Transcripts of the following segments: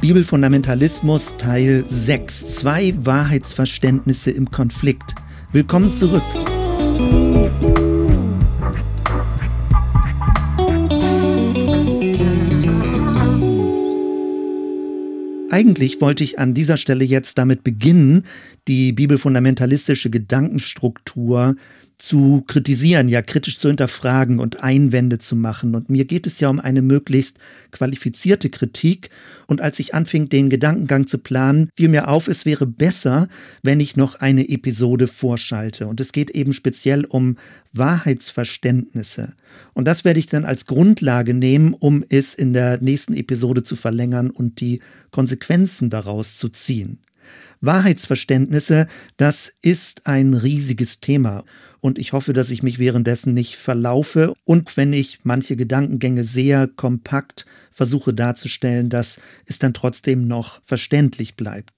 Bibelfundamentalismus Teil 6. Zwei Wahrheitsverständnisse im Konflikt. Willkommen zurück. Eigentlich wollte ich an dieser Stelle jetzt damit beginnen, die bibelfundamentalistische Gedankenstruktur zu kritisieren, ja kritisch zu hinterfragen und Einwände zu machen. Und mir geht es ja um eine möglichst qualifizierte Kritik. Und als ich anfing, den Gedankengang zu planen, fiel mir auf, es wäre besser, wenn ich noch eine Episode vorschalte. Und es geht eben speziell um Wahrheitsverständnisse. Und das werde ich dann als Grundlage nehmen, um es in der nächsten Episode zu verlängern und die Konsequenzen daraus zu ziehen. Wahrheitsverständnisse, das ist ein riesiges Thema. Und ich hoffe, dass ich mich währenddessen nicht verlaufe und wenn ich manche Gedankengänge sehr kompakt versuche darzustellen, dass es dann trotzdem noch verständlich bleibt.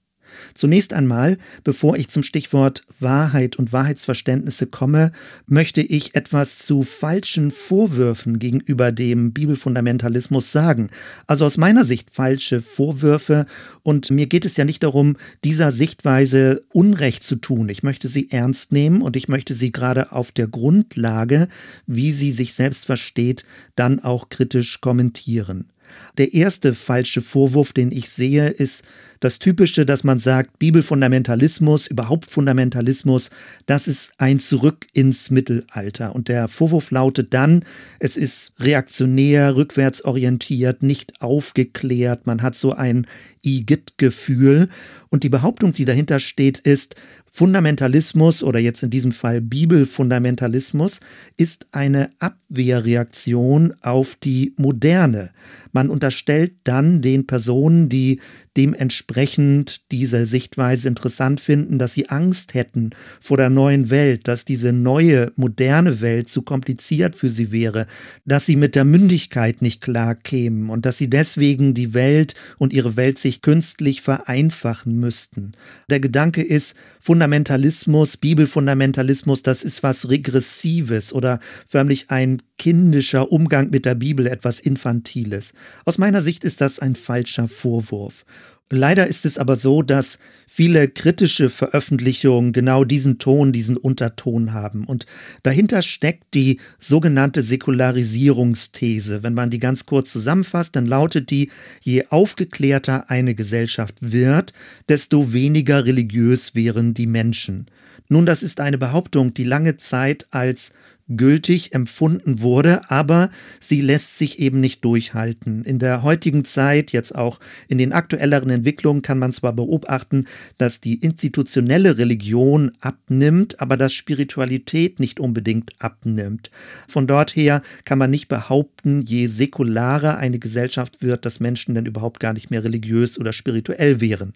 Zunächst einmal, bevor ich zum Stichwort Wahrheit und Wahrheitsverständnisse komme, möchte ich etwas zu falschen Vorwürfen gegenüber dem Bibelfundamentalismus sagen. Also aus meiner Sicht falsche Vorwürfe und mir geht es ja nicht darum, dieser Sichtweise Unrecht zu tun. Ich möchte sie ernst nehmen und ich möchte sie gerade auf der Grundlage, wie sie sich selbst versteht, dann auch kritisch kommentieren. Der erste falsche Vorwurf, den ich sehe, ist das Typische, dass man sagt, Bibelfundamentalismus, überhaupt Fundamentalismus, das ist ein Zurück ins Mittelalter. Und der Vorwurf lautet dann, es ist reaktionär, rückwärtsorientiert, nicht aufgeklärt, man hat so ein Igitt-Gefühl. Und die Behauptung, die dahinter steht, ist, Fundamentalismus oder jetzt in diesem Fall Bibelfundamentalismus ist eine Abwehrreaktion auf die Moderne. Man unterstellt dann den Personen, die dementsprechend diese Sichtweise interessant finden, dass sie Angst hätten vor der neuen Welt, dass diese neue, moderne Welt zu kompliziert für sie wäre, dass sie mit der Mündigkeit nicht klar kämen und dass sie deswegen die Welt und ihre Weltsicht künstlich vereinfachen müssten. Der Gedanke ist, Fundamentalismus, Bibelfundamentalismus, das ist was Regressives oder förmlich ein kindischer Umgang mit der Bibel, etwas Infantiles. Aus meiner Sicht ist das ein falscher Vorwurf. Leider ist es aber so, dass viele kritische Veröffentlichungen genau diesen Ton, diesen Unterton haben. Und dahinter steckt die sogenannte Säkularisierungsthese. Wenn man die ganz kurz zusammenfasst, dann lautet die, je aufgeklärter eine Gesellschaft wird, desto weniger religiös wären die Menschen. Nun, das ist eine Behauptung, die lange Zeit als gültig empfunden wurde, aber sie lässt sich eben nicht durchhalten. In der heutigen Zeit, jetzt auch in den aktuelleren Entwicklungen, kann man zwar beobachten, dass die institutionelle Religion abnimmt, aber dass Spiritualität nicht unbedingt abnimmt. Von dort her kann man nicht behaupten, je säkularer eine Gesellschaft wird, dass Menschen dann überhaupt gar nicht mehr religiös oder spirituell wären.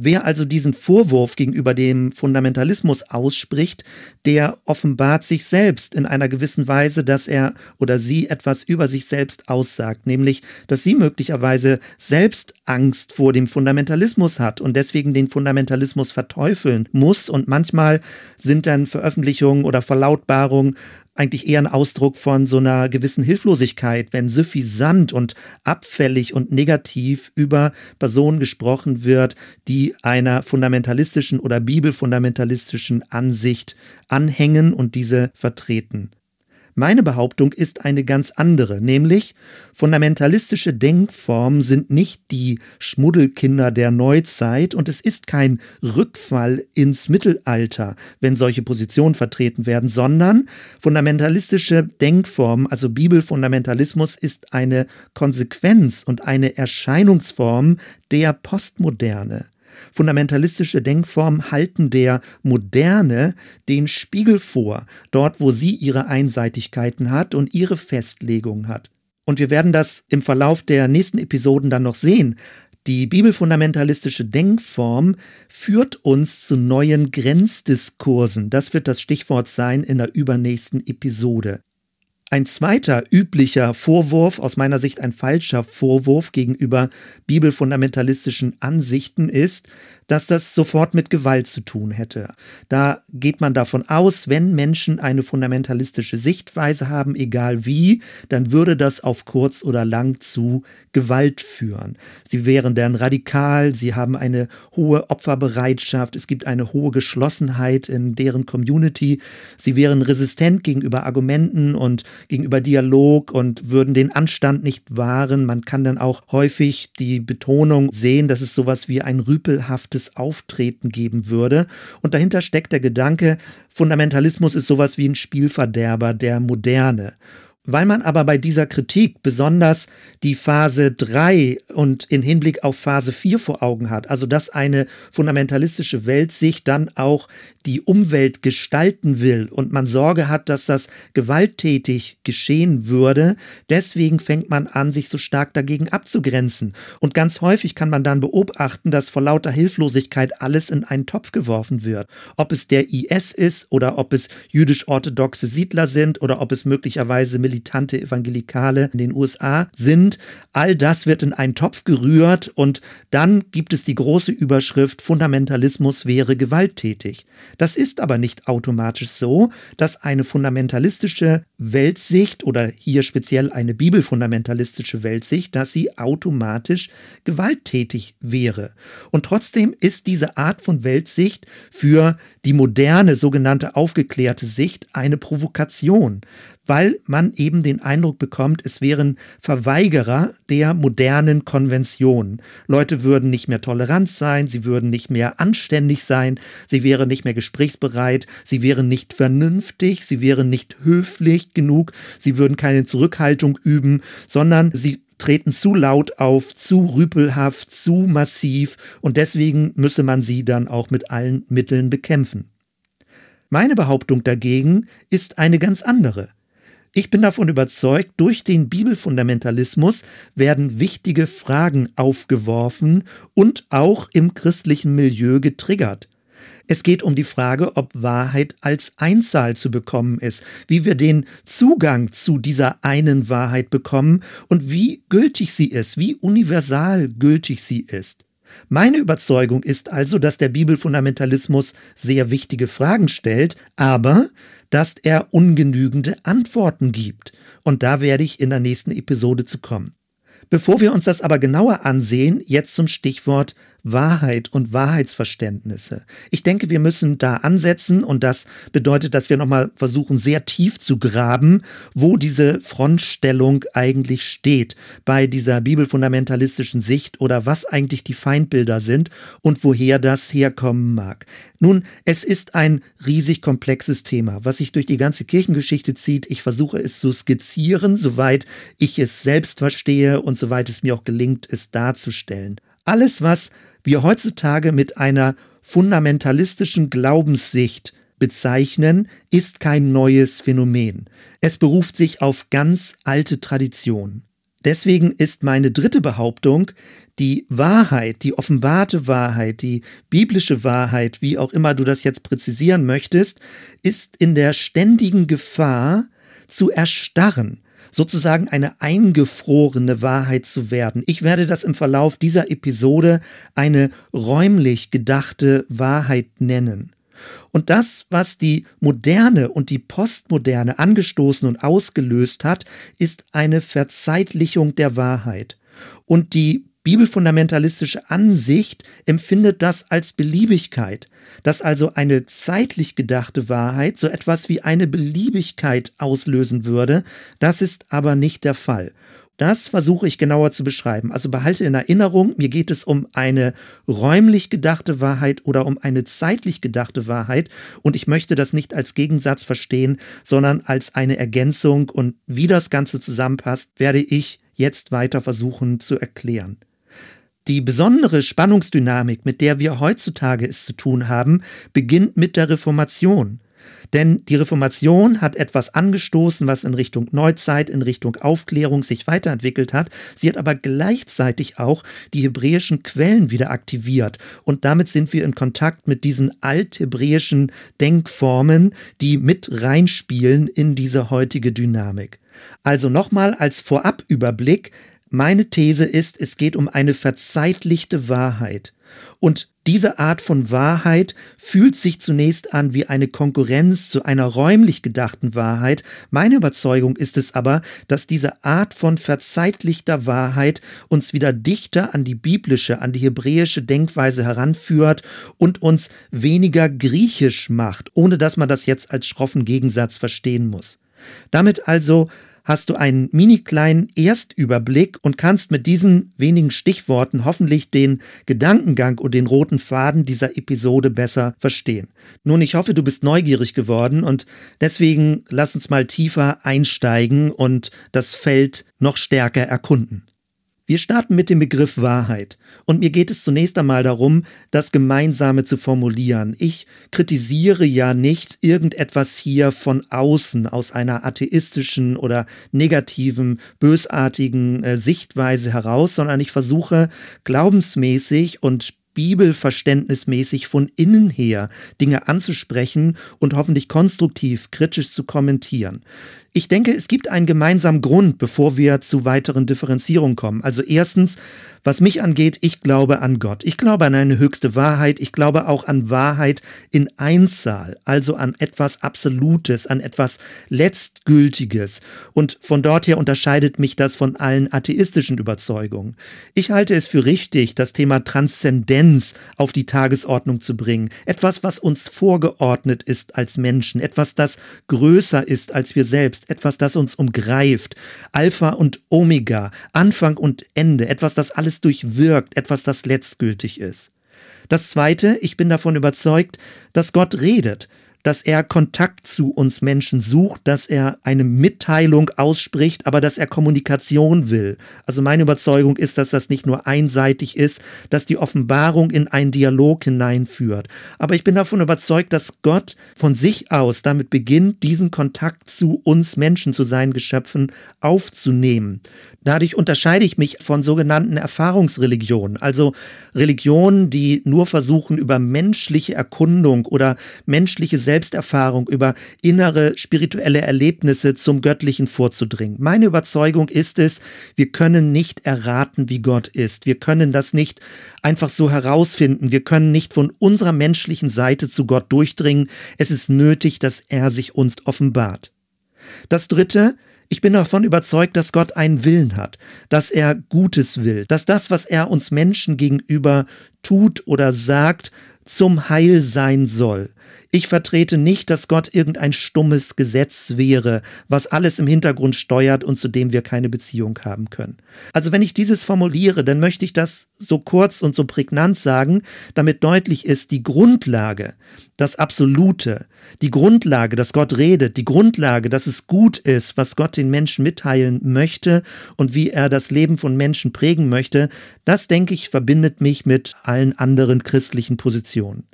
Wer also diesen Vorwurf gegenüber dem Fundamentalismus ausspricht, der offenbart sich selbst in einer gewissen Weise, dass er oder sie etwas über sich selbst aussagt, nämlich, dass sie möglicherweise selbst Angst vor dem Fundamentalismus hat und deswegen den Fundamentalismus verteufeln muss. Und manchmal sind dann Veröffentlichungen oder Verlautbarungen eigentlich eher ein Ausdruck von so einer gewissen Hilflosigkeit, wenn suffisant und abfällig und negativ über Personen gesprochen wird, die einer fundamentalistischen oder bibelfundamentalistischen Ansicht anhängen und diese vertreten. Meine Behauptung ist eine ganz andere, nämlich fundamentalistische Denkformen sind nicht die Schmuddelkinder der Neuzeit und es ist kein Rückfall ins Mittelalter, wenn solche Positionen vertreten werden, sondern fundamentalistische Denkformen, also Bibelfundamentalismus ist eine Konsequenz und eine Erscheinungsform der Postmoderne. Fundamentalistische Denkformen halten der Moderne den Spiegel vor, dort wo sie ihre Einseitigkeiten hat und ihre Festlegung hat. Und wir werden das im Verlauf der nächsten Episoden dann noch sehen. Die bibelfundamentalistische Denkform führt uns zu neuen Grenzdiskursen. Das wird das Stichwort sein in der übernächsten Episode. Ein zweiter üblicher Vorwurf, aus meiner Sicht ein falscher Vorwurf gegenüber bibelfundamentalistischen Ansichten ist, dass das sofort mit Gewalt zu tun hätte. Da geht man davon aus, wenn Menschen eine fundamentalistische Sichtweise haben, egal wie, dann würde das auf kurz oder lang zu Gewalt führen. Sie wären dann radikal, sie haben eine hohe Opferbereitschaft, es gibt eine hohe Geschlossenheit in deren Community, sie wären resistent gegenüber Argumenten und gegenüber Dialog und würden den Anstand nicht wahren. Man kann dann auch häufig die Betonung sehen, dass es sowas wie ein rüpelhaftes Auftreten geben würde. Und dahinter steckt der Gedanke, Fundamentalismus ist sowas wie ein Spielverderber der Moderne. Weil man aber bei dieser Kritik besonders die Phase 3 und in Hinblick auf Phase 4 vor Augen hat, also dass eine fundamentalistische Weltsicht dann auch die Umwelt gestalten will und man Sorge hat, dass das gewalttätig geschehen würde, deswegen fängt man an, sich so stark dagegen abzugrenzen. Und ganz häufig kann man dann beobachten, dass vor lauter Hilflosigkeit alles in einen Topf geworfen wird. Ob es der IS ist oder ob es jüdisch-orthodoxe Siedler sind oder ob es möglicherweise Militär militante Evangelikale in den USA sind. All das wird in einen Topf gerührt und dann gibt es die große Überschrift Fundamentalismus wäre gewalttätig. Das ist aber nicht automatisch so, dass eine fundamentalistische Weltsicht oder hier speziell eine bibelfundamentalistische Weltsicht, dass sie automatisch gewalttätig wäre. Und trotzdem ist diese Art von Weltsicht für die moderne sogenannte aufgeklärte Sicht eine Provokation, weil man eben den Eindruck bekommt, es wären Verweigerer der modernen Konvention. Leute würden nicht mehr tolerant sein, sie würden nicht mehr anständig sein, sie wären nicht mehr gesprächsbereit, sie wären nicht vernünftig, sie wären nicht höflich genug, sie würden keine Zurückhaltung üben, sondern sie treten zu laut auf, zu rüpelhaft, zu massiv und deswegen müsse man sie dann auch mit allen Mitteln bekämpfen. Meine Behauptung dagegen ist eine ganz andere. Ich bin davon überzeugt, durch den Bibelfundamentalismus werden wichtige Fragen aufgeworfen und auch im christlichen Milieu getriggert. Es geht um die Frage, ob Wahrheit als Einzahl zu bekommen ist, wie wir den Zugang zu dieser einen Wahrheit bekommen und wie gültig sie ist, wie universal gültig sie ist. Meine Überzeugung ist also, dass der Bibelfundamentalismus sehr wichtige Fragen stellt, aber dass er ungenügende Antworten gibt. Und da werde ich in der nächsten Episode zu kommen. Bevor wir uns das aber genauer ansehen, jetzt zum Stichwort Wahrheit und Wahrheitsverständnisse. Ich denke, wir müssen da ansetzen und das bedeutet, dass wir nochmal versuchen, sehr tief zu graben, wo diese Frontstellung eigentlich steht bei dieser bibelfundamentalistischen Sicht oder was eigentlich die Feindbilder sind und woher das herkommen mag. Nun, es ist ein riesig komplexes Thema, was sich durch die ganze Kirchengeschichte zieht. Ich versuche es zu skizzieren, soweit ich es selbst verstehe und soweit es mir auch gelingt, es darzustellen. Alles, was wir heutzutage mit einer fundamentalistischen Glaubenssicht bezeichnen, ist kein neues Phänomen. Es beruft sich auf ganz alte Traditionen. Deswegen ist meine dritte Behauptung, die Wahrheit, die offenbarte Wahrheit, die biblische Wahrheit, wie auch immer du das jetzt präzisieren möchtest, ist in der ständigen Gefahr zu erstarren, sozusagen eine eingefrorene Wahrheit zu werden. Ich werde das im Verlauf dieser Episode eine räumlich gedachte Wahrheit nennen. Und das, was die Moderne und die Postmoderne angestoßen und ausgelöst hat, ist eine Verzeitlichung der Wahrheit. Und die bibelfundamentalistische Ansicht empfindet das als Beliebigkeit, dass also eine zeitlich gedachte Wahrheit so etwas wie eine Beliebigkeit auslösen würde. Das ist aber nicht der Fall. Das versuche ich genauer zu beschreiben. Also behalte in Erinnerung, mir geht es um eine räumlich gedachte Wahrheit oder um eine zeitlich gedachte Wahrheit. Und ich möchte das nicht als Gegensatz verstehen, sondern als eine Ergänzung. Und wie das Ganze zusammenpasst, werde ich jetzt weiter versuchen zu erklären. Die besondere Spannungsdynamik, mit der wir heutzutage es zu tun haben, beginnt mit der Reformation. Denn die Reformation hat etwas angestoßen, was in Richtung Neuzeit, in Richtung Aufklärung sich weiterentwickelt hat. Sie hat aber gleichzeitig auch die hebräischen Quellen wieder aktiviert. Und damit sind wir in Kontakt mit diesen althebräischen Denkformen, die mit reinspielen in diese heutige Dynamik. Also nochmal als Vorabüberblick, meine These ist, es geht um eine verzeitlichte Wahrheit. Und diese Art von Wahrheit fühlt sich zunächst an wie eine Konkurrenz zu einer räumlich gedachten Wahrheit. Meine Überzeugung ist es aber, dass diese Art von verzeitlichter Wahrheit uns wieder dichter an die biblische, an die hebräische Denkweise heranführt und uns weniger griechisch macht, ohne dass man das jetzt als schroffen Gegensatz verstehen muss. Damit also hast du einen mini kleinen Erstüberblick und kannst mit diesen wenigen Stichworten hoffentlich den Gedankengang und den roten Faden dieser Episode besser verstehen. Nun, ich hoffe, du bist neugierig geworden und deswegen lass uns mal tiefer einsteigen und das Feld noch stärker erkunden. Wir starten mit dem Begriff Wahrheit. Und mir geht es zunächst einmal darum, das Gemeinsame zu formulieren. Ich kritisiere ja nicht irgendetwas hier von außen aus einer atheistischen oder negativen, bösartigen äh, Sichtweise heraus, sondern ich versuche glaubensmäßig und bibelverständnismäßig von innen her Dinge anzusprechen und hoffentlich konstruktiv, kritisch zu kommentieren. Ich denke, es gibt einen gemeinsamen Grund, bevor wir zu weiteren Differenzierungen kommen. Also erstens, was mich angeht, ich glaube an Gott. Ich glaube an eine höchste Wahrheit. Ich glaube auch an Wahrheit in Einzahl, also an etwas Absolutes, an etwas Letztgültiges. Und von dort her unterscheidet mich das von allen atheistischen Überzeugungen. Ich halte es für richtig, das Thema Transzendenz auf die Tagesordnung zu bringen. Etwas, was uns vorgeordnet ist als Menschen. Etwas, das größer ist als wir selbst. Etwas, das uns umgreift. Alpha und Omega. Anfang und Ende. Etwas, das alles alles durchwirkt, etwas, das letztgültig ist. Das Zweite, ich bin davon überzeugt, dass Gott redet, dass er Kontakt zu uns Menschen sucht, dass er eine Mitteilung ausspricht, aber dass er Kommunikation will. Also meine Überzeugung ist, dass das nicht nur einseitig ist, dass die Offenbarung in einen Dialog hineinführt. Aber ich bin davon überzeugt, dass Gott von sich aus damit beginnt, diesen Kontakt zu uns Menschen, zu seinen Geschöpfen aufzunehmen. Dadurch unterscheide ich mich von sogenannten Erfahrungsreligionen, also Religionen, die nur versuchen, über menschliche Erkundung oder menschliche Selbsterfahrung, über innere spirituelle Erlebnisse zum Göttlichen vorzudringen. Meine Überzeugung ist es, wir können nicht erraten, wie Gott ist. Wir können das nicht einfach so herausfinden. Wir können nicht von unserer menschlichen Seite zu Gott durchdringen. Es ist nötig, dass er sich uns offenbart. Das Dritte, ich bin davon überzeugt, dass Gott einen Willen hat, dass er Gutes will, dass das, was er uns Menschen gegenüber tut oder sagt, zum Heil sein soll. Ich vertrete nicht, dass Gott irgendein stummes Gesetz wäre, was alles im Hintergrund steuert und zu dem wir keine Beziehung haben können. Also wenn ich dieses formuliere, dann möchte ich das so kurz und so prägnant sagen, damit deutlich ist, die Grundlage, das Absolute, die Grundlage, dass Gott redet, die Grundlage, dass es gut ist, was Gott den Menschen mitteilen möchte und wie er das Leben von Menschen prägen möchte, das denke ich verbindet mich mit allen anderen christlichen Positionen.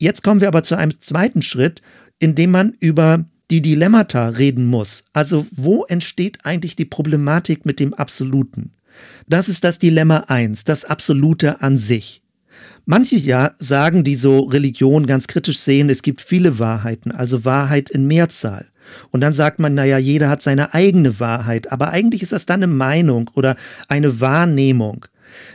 Jetzt kommen wir aber zu einem zweiten Schritt, in dem man über die Dilemmata reden muss. Also wo entsteht eigentlich die Problematik mit dem Absoluten? Das ist das Dilemma 1, das Absolute an sich. Manche ja sagen, die so Religion ganz kritisch sehen, es gibt viele Wahrheiten, also Wahrheit in Mehrzahl. Und dann sagt man, naja, jeder hat seine eigene Wahrheit, aber eigentlich ist das dann eine Meinung oder eine Wahrnehmung.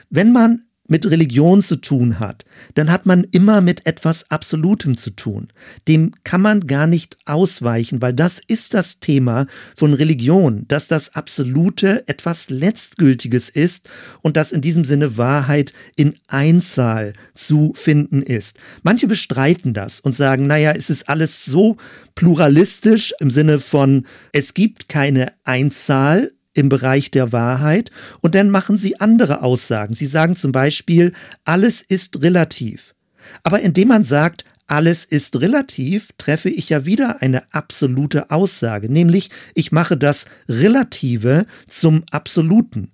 Wenn man mit Religion zu tun hat, dann hat man immer mit etwas Absolutem zu tun. Dem kann man gar nicht ausweichen, weil das ist das Thema von Religion, dass das Absolute etwas Letztgültiges ist und dass in diesem Sinne Wahrheit in Einzahl zu finden ist. Manche bestreiten das und sagen, naja, es ist alles so pluralistisch im Sinne von, es gibt keine Einzahl, im Bereich der Wahrheit und dann machen sie andere Aussagen. Sie sagen zum Beispiel, alles ist relativ. Aber indem man sagt, alles ist relativ, treffe ich ja wieder eine absolute Aussage, nämlich ich mache das Relative zum Absoluten.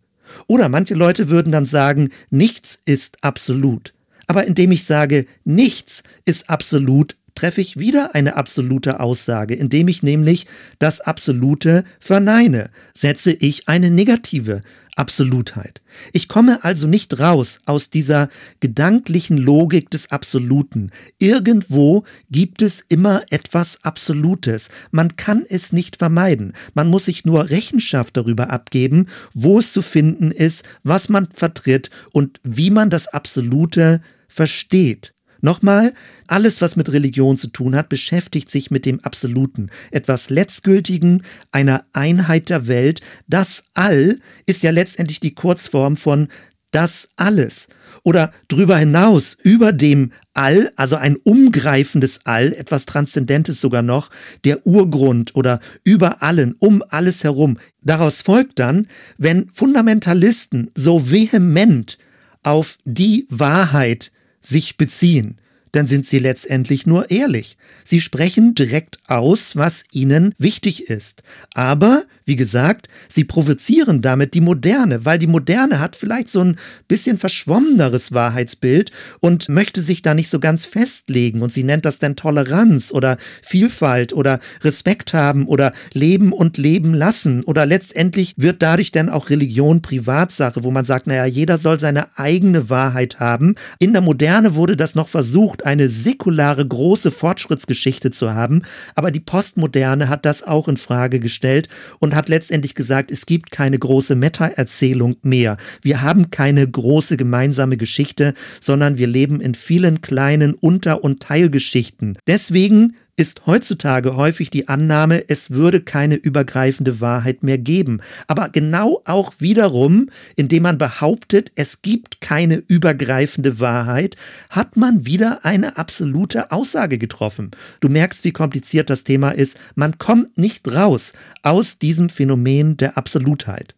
Oder manche Leute würden dann sagen, nichts ist absolut. Aber indem ich sage, nichts ist absolut, treffe ich wieder eine absolute Aussage, indem ich nämlich das Absolute verneine, setze ich eine negative Absolutheit. Ich komme also nicht raus aus dieser gedanklichen Logik des Absoluten. Irgendwo gibt es immer etwas Absolutes. Man kann es nicht vermeiden. Man muss sich nur Rechenschaft darüber abgeben, wo es zu finden ist, was man vertritt und wie man das Absolute versteht. Nochmal, alles, was mit Religion zu tun hat, beschäftigt sich mit dem Absoluten, etwas Letztgültigen, einer Einheit der Welt. Das All ist ja letztendlich die Kurzform von das alles. Oder drüber hinaus, über dem All, also ein umgreifendes All, etwas Transzendentes sogar noch, der Urgrund oder über allen, um alles herum. Daraus folgt dann, wenn Fundamentalisten so vehement auf die Wahrheit sich beziehen, dann sind sie letztendlich nur ehrlich. Sie sprechen direkt aus, was ihnen wichtig ist. Aber, wie gesagt, sie provozieren damit die Moderne, weil die Moderne hat vielleicht so ein bisschen verschwommeneres Wahrheitsbild und möchte sich da nicht so ganz festlegen. Und sie nennt das dann Toleranz oder Vielfalt oder Respekt haben oder Leben und Leben lassen. Oder letztendlich wird dadurch dann auch Religion Privatsache, wo man sagt, naja, jeder soll seine eigene Wahrheit haben. In der Moderne wurde das noch versucht, eine säkulare große Fortschrittsgeschichte zu haben, aber die Postmoderne hat das auch in Frage gestellt und hat letztendlich gesagt, es gibt keine große Meta-Erzählung mehr. Wir haben keine große gemeinsame Geschichte, sondern wir leben in vielen kleinen Unter- und Teilgeschichten. Deswegen ist heutzutage häufig die Annahme, es würde keine übergreifende Wahrheit mehr geben. Aber genau auch wiederum, indem man behauptet, es gibt keine übergreifende Wahrheit, hat man wieder eine absolute Aussage getroffen. Du merkst, wie kompliziert das Thema ist. Man kommt nicht raus aus diesem Phänomen der Absolutheit.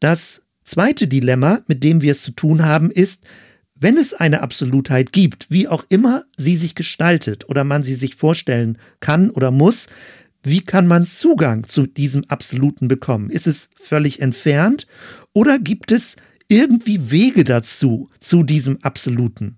Das zweite Dilemma, mit dem wir es zu tun haben, ist, wenn es eine Absolutheit gibt, wie auch immer sie sich gestaltet oder man sie sich vorstellen kann oder muss, wie kann man Zugang zu diesem Absoluten bekommen? Ist es völlig entfernt oder gibt es irgendwie Wege dazu, zu diesem Absoluten?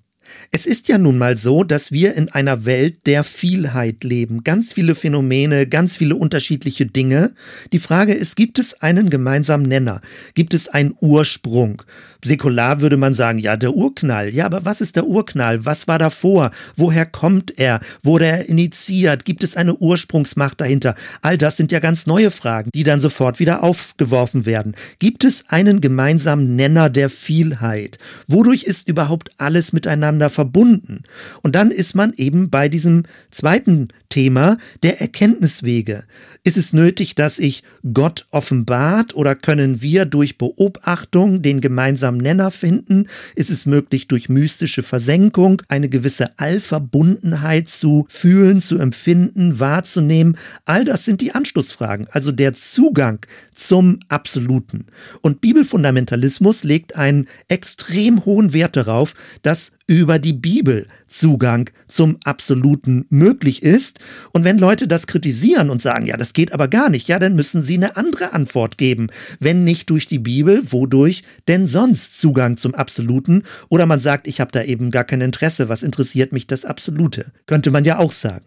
Es ist ja nun mal so, dass wir in einer Welt der Vielheit leben. Ganz viele Phänomene, ganz viele unterschiedliche Dinge. Die Frage ist, gibt es einen gemeinsamen Nenner? Gibt es einen Ursprung? Säkular würde man sagen, ja, der Urknall. Ja, aber was ist der Urknall? Was war davor? Woher kommt er? Wurde er initiiert? Gibt es eine Ursprungsmacht dahinter? All das sind ja ganz neue Fragen, die dann sofort wieder aufgeworfen werden. Gibt es einen gemeinsamen Nenner der Vielheit? Wodurch ist überhaupt alles miteinander verbunden? Und dann ist man eben bei diesem zweiten Thema der Erkenntniswege. Ist es nötig, dass ich Gott offenbart oder können wir durch Beobachtung den gemeinsamen Nenner finden? Ist es möglich, durch mystische Versenkung eine gewisse Allverbundenheit zu fühlen, zu empfinden, wahrzunehmen? All das sind die Anschlussfragen, also der Zugang zum Absoluten. Und Bibelfundamentalismus legt einen extrem hohen Wert darauf, dass über die Bibel Zugang zum Absoluten möglich ist. Und wenn Leute das kritisieren und sagen, ja, das geht aber gar nicht, ja, dann müssen sie eine andere Antwort geben. Wenn nicht durch die Bibel, wodurch denn sonst Zugang zum Absoluten? Oder man sagt, ich habe da eben gar kein Interesse, was interessiert mich das Absolute? Könnte man ja auch sagen.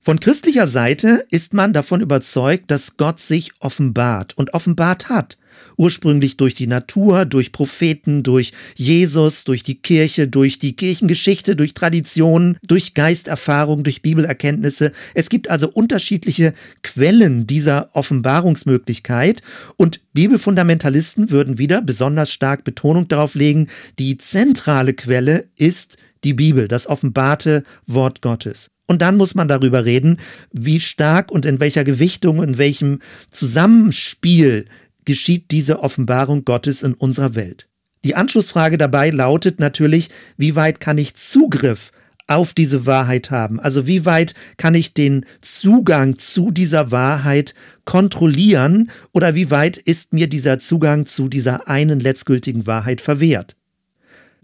Von christlicher Seite ist man davon überzeugt, dass Gott sich offenbart und offenbart hat. Ursprünglich durch die Natur, durch Propheten, durch Jesus, durch die Kirche, durch die Kirchengeschichte, durch Traditionen, durch Geisterfahrung, durch Bibelerkenntnisse. Es gibt also unterschiedliche Quellen dieser Offenbarungsmöglichkeit und Bibelfundamentalisten würden wieder besonders stark Betonung darauf legen, die zentrale Quelle ist die Bibel, das offenbarte Wort Gottes. Und dann muss man darüber reden, wie stark und in welcher Gewichtung, in welchem Zusammenspiel geschieht diese Offenbarung Gottes in unserer Welt. Die Anschlussfrage dabei lautet natürlich, wie weit kann ich Zugriff auf diese Wahrheit haben? Also wie weit kann ich den Zugang zu dieser Wahrheit kontrollieren oder wie weit ist mir dieser Zugang zu dieser einen letztgültigen Wahrheit verwehrt?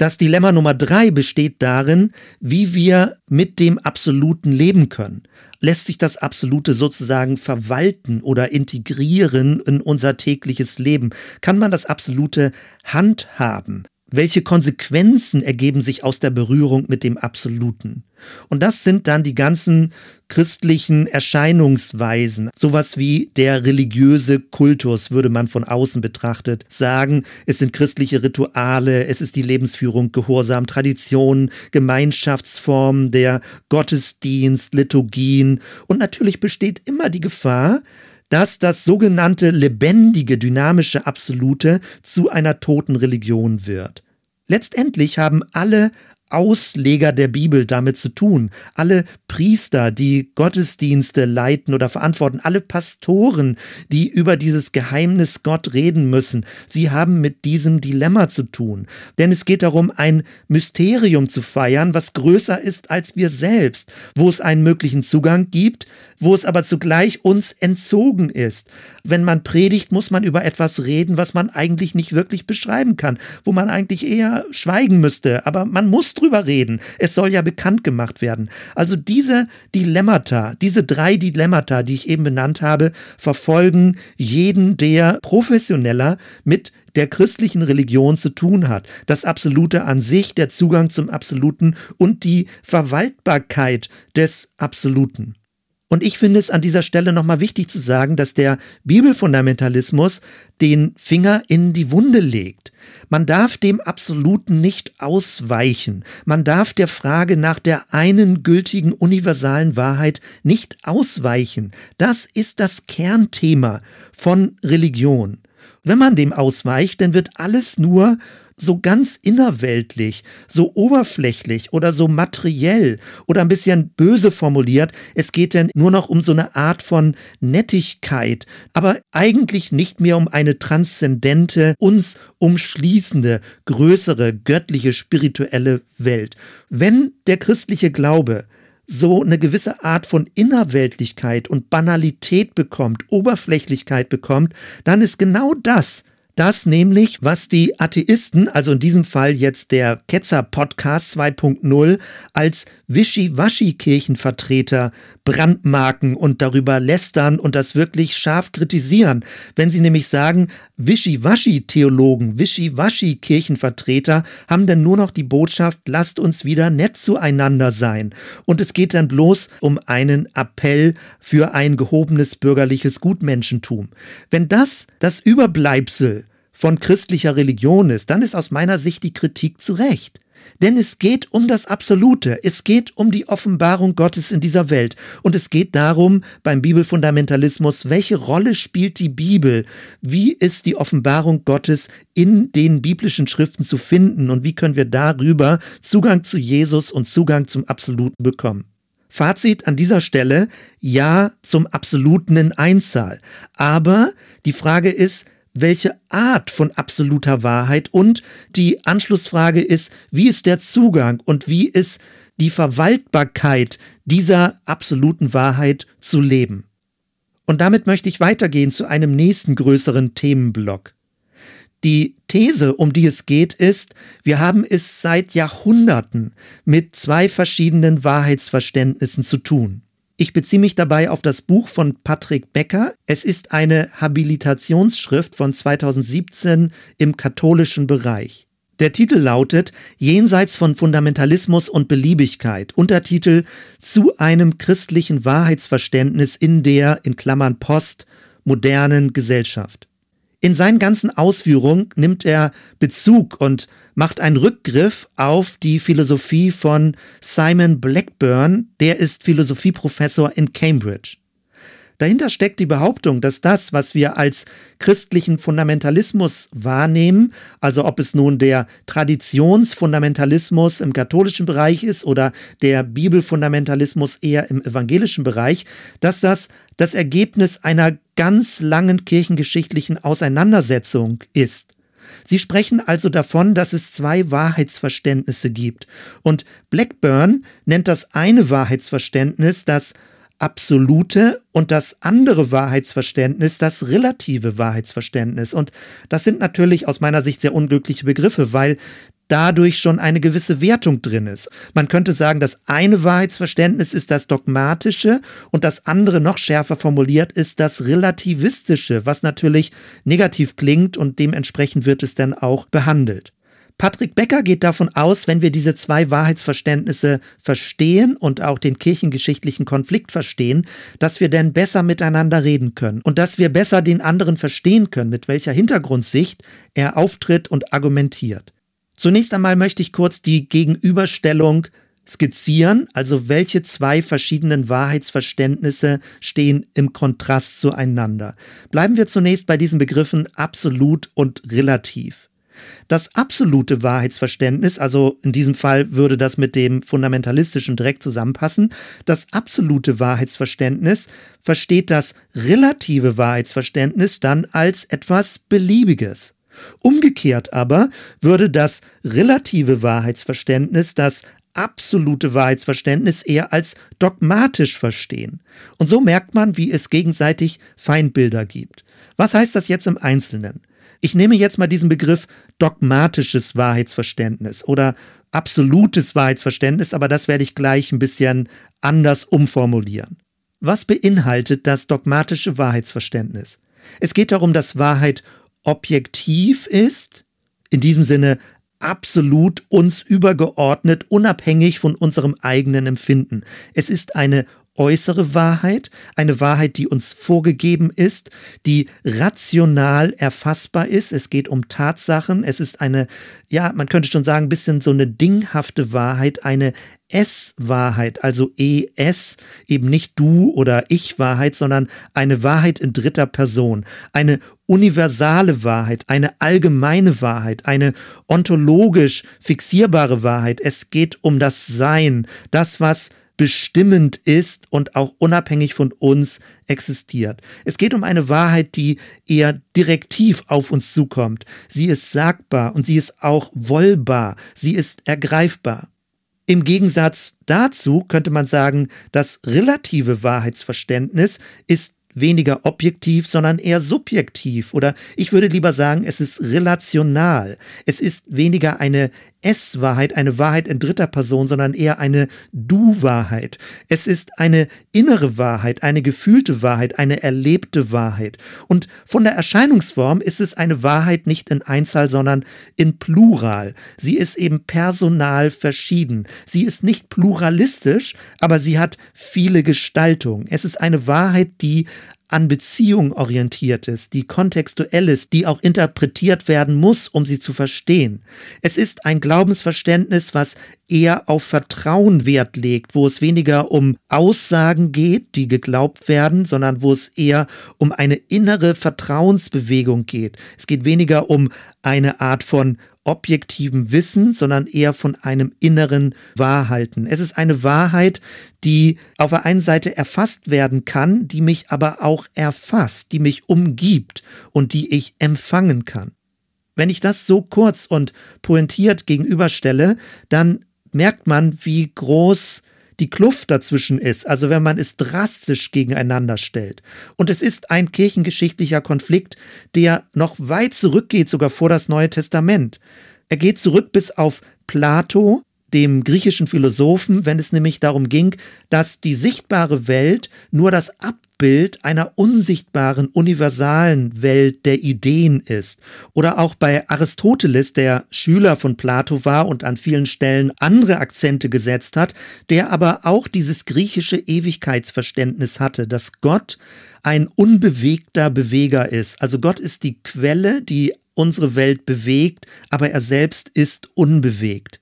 Das Dilemma Nummer drei besteht darin, wie wir mit dem Absoluten leben können. Lässt sich das Absolute sozusagen verwalten oder integrieren in unser tägliches Leben? Kann man das Absolute handhaben? Welche Konsequenzen ergeben sich aus der Berührung mit dem Absoluten? Und das sind dann die ganzen christlichen Erscheinungsweisen. Sowas wie der religiöse Kultus würde man von außen betrachtet sagen. Es sind christliche Rituale, es ist die Lebensführung, Gehorsam, Traditionen, Gemeinschaftsformen, der Gottesdienst, Liturgien. Und natürlich besteht immer die Gefahr, dass das sogenannte lebendige, dynamische Absolute zu einer toten Religion wird. Letztendlich haben alle Ausleger der Bibel damit zu tun. Alle Priester, die Gottesdienste leiten oder verantworten, alle Pastoren, die über dieses Geheimnis Gott reden müssen, sie haben mit diesem Dilemma zu tun. Denn es geht darum, ein Mysterium zu feiern, was größer ist als wir selbst, wo es einen möglichen Zugang gibt, wo es aber zugleich uns entzogen ist. Wenn man predigt, muss man über etwas reden, was man eigentlich nicht wirklich beschreiben kann, wo man eigentlich eher schweigen müsste, aber man muss drüber reden. Es soll ja bekannt gemacht werden. Also diese Dilemmata, diese drei Dilemmata, die ich eben benannt habe, verfolgen jeden, der professioneller mit der christlichen Religion zu tun hat. Das Absolute an sich, der Zugang zum Absoluten und die Verwaltbarkeit des Absoluten. Und ich finde es an dieser Stelle nochmal wichtig zu sagen, dass der Bibelfundamentalismus den Finger in die Wunde legt. Man darf dem Absoluten nicht ausweichen. Man darf der Frage nach der einen gültigen universalen Wahrheit nicht ausweichen. Das ist das Kernthema von Religion. Wenn man dem ausweicht, dann wird alles nur so ganz innerweltlich, so oberflächlich oder so materiell oder ein bisschen böse formuliert. Es geht denn nur noch um so eine Art von Nettigkeit, aber eigentlich nicht mehr um eine transzendente, uns umschließende, größere, göttliche, spirituelle Welt. Wenn der christliche Glaube so eine gewisse Art von Innerweltlichkeit und Banalität bekommt, Oberflächlichkeit bekommt, dann ist genau das, das nämlich, was die Atheisten, also in diesem Fall jetzt der Ketzer-Podcast 2.0, als Wischiwaschi-Kirchenvertreter brandmarken und darüber lästern und das wirklich scharf kritisieren. Wenn sie nämlich sagen, Wischiwaschi-Theologen, Wischiwaschi-Kirchenvertreter haben dann nur noch die Botschaft, lasst uns wieder nett zueinander sein. Und es geht dann bloß um einen Appell für ein gehobenes bürgerliches Gutmenschentum. Wenn das das Überbleibsel von christlicher Religion ist, dann ist aus meiner Sicht die Kritik zu Recht. Denn es geht um das Absolute, es geht um die Offenbarung Gottes in dieser Welt und es geht darum beim Bibelfundamentalismus, welche Rolle spielt die Bibel, wie ist die Offenbarung Gottes in den biblischen Schriften zu finden und wie können wir darüber Zugang zu Jesus und Zugang zum Absoluten bekommen. Fazit an dieser Stelle, ja zum Absoluten in Einzahl. Aber die Frage ist, welche Art von absoluter Wahrheit und die Anschlussfrage ist, wie ist der Zugang und wie ist die Verwaltbarkeit dieser absoluten Wahrheit zu leben. Und damit möchte ich weitergehen zu einem nächsten größeren Themenblock. Die These, um die es geht, ist, wir haben es seit Jahrhunderten mit zwei verschiedenen Wahrheitsverständnissen zu tun. Ich beziehe mich dabei auf das Buch von Patrick Becker. Es ist eine Habilitationsschrift von 2017 im katholischen Bereich. Der Titel lautet Jenseits von Fundamentalismus und Beliebigkeit. Untertitel Zu einem christlichen Wahrheitsverständnis in der, in Klammern Post, modernen Gesellschaft. In seinen ganzen Ausführungen nimmt er Bezug und macht einen Rückgriff auf die Philosophie von Simon Blackburn, der ist Philosophieprofessor in Cambridge. Dahinter steckt die Behauptung, dass das, was wir als christlichen Fundamentalismus wahrnehmen, also ob es nun der Traditionsfundamentalismus im katholischen Bereich ist oder der Bibelfundamentalismus eher im evangelischen Bereich, dass das das Ergebnis einer ganz langen kirchengeschichtlichen Auseinandersetzung ist. Sie sprechen also davon, dass es zwei Wahrheitsverständnisse gibt. Und Blackburn nennt das eine Wahrheitsverständnis das absolute und das andere Wahrheitsverständnis, das relative Wahrheitsverständnis. Und das sind natürlich aus meiner Sicht sehr unglückliche Begriffe, weil dadurch schon eine gewisse Wertung drin ist. Man könnte sagen, das eine Wahrheitsverständnis ist das dogmatische und das andere noch schärfer formuliert ist das relativistische, was natürlich negativ klingt und dementsprechend wird es dann auch behandelt. Patrick Becker geht davon aus, wenn wir diese zwei Wahrheitsverständnisse verstehen und auch den kirchengeschichtlichen Konflikt verstehen, dass wir dann besser miteinander reden können und dass wir besser den anderen verstehen können, mit welcher Hintergrundsicht er auftritt und argumentiert. Zunächst einmal möchte ich kurz die Gegenüberstellung skizzieren, also welche zwei verschiedenen Wahrheitsverständnisse stehen im Kontrast zueinander. Bleiben wir zunächst bei diesen Begriffen absolut und relativ. Das absolute Wahrheitsverständnis, also in diesem Fall würde das mit dem fundamentalistischen direkt zusammenpassen, das absolute Wahrheitsverständnis versteht das relative Wahrheitsverständnis dann als etwas Beliebiges. Umgekehrt aber würde das relative Wahrheitsverständnis das absolute Wahrheitsverständnis eher als dogmatisch verstehen. Und so merkt man, wie es gegenseitig Feindbilder gibt. Was heißt das jetzt im Einzelnen? Ich nehme jetzt mal diesen Begriff dogmatisches Wahrheitsverständnis oder absolutes Wahrheitsverständnis, aber das werde ich gleich ein bisschen anders umformulieren. Was beinhaltet das dogmatische Wahrheitsverständnis? Es geht darum, dass Wahrheit objektiv ist, in diesem Sinne absolut uns übergeordnet, unabhängig von unserem eigenen Empfinden. Es ist eine äußere Wahrheit, eine Wahrheit, die uns vorgegeben ist, die rational erfassbar ist. Es geht um Tatsachen. Es ist eine, ja, man könnte schon sagen, ein bisschen so eine dinghafte Wahrheit, eine S-Wahrheit, also ES, eben nicht du oder ich-Wahrheit, sondern eine Wahrheit in dritter Person, eine universale Wahrheit, eine allgemeine Wahrheit, eine ontologisch fixierbare Wahrheit. Es geht um das Sein, das, was bestimmend ist und auch unabhängig von uns existiert. Es geht um eine Wahrheit, die eher direktiv auf uns zukommt. Sie ist sagbar und sie ist auch wollbar. Sie ist ergreifbar. Im Gegensatz dazu könnte man sagen, das relative Wahrheitsverständnis ist weniger objektiv, sondern eher subjektiv. Oder ich würde lieber sagen, es ist relational. Es ist weniger eine es-Wahrheit, eine Wahrheit in dritter Person, sondern eher eine Du-Wahrheit. Es ist eine innere Wahrheit, eine gefühlte Wahrheit, eine erlebte Wahrheit. Und von der Erscheinungsform ist es eine Wahrheit nicht in Einzahl, sondern in Plural. Sie ist eben personal verschieden. Sie ist nicht pluralistisch, aber sie hat viele Gestaltungen. Es ist eine Wahrheit, die an Beziehung orientiert ist, die kontextuell ist, die auch interpretiert werden muss, um sie zu verstehen. Es ist ein Glaubensverständnis, was eher auf Vertrauen Wert legt, wo es weniger um Aussagen geht, die geglaubt werden, sondern wo es eher um eine innere Vertrauensbewegung geht. Es geht weniger um eine Art von objektivem Wissen, sondern eher von einem inneren Wahrhalten. Es ist eine Wahrheit, die auf der einen Seite erfasst werden kann, die mich aber auch erfasst, die mich umgibt und die ich empfangen kann. Wenn ich das so kurz und pointiert gegenüberstelle, dann merkt man, wie groß die Kluft dazwischen ist, also wenn man es drastisch gegeneinander stellt. Und es ist ein kirchengeschichtlicher Konflikt, der noch weit zurückgeht, sogar vor das Neue Testament. Er geht zurück bis auf Plato, dem griechischen Philosophen, wenn es nämlich darum ging, dass die sichtbare Welt nur das Abbild einer unsichtbaren, universalen Welt der Ideen ist. Oder auch bei Aristoteles, der Schüler von Plato war und an vielen Stellen andere Akzente gesetzt hat, der aber auch dieses griechische Ewigkeitsverständnis hatte, dass Gott ein unbewegter Beweger ist. Also Gott ist die Quelle, die unsere Welt bewegt, aber er selbst ist unbewegt.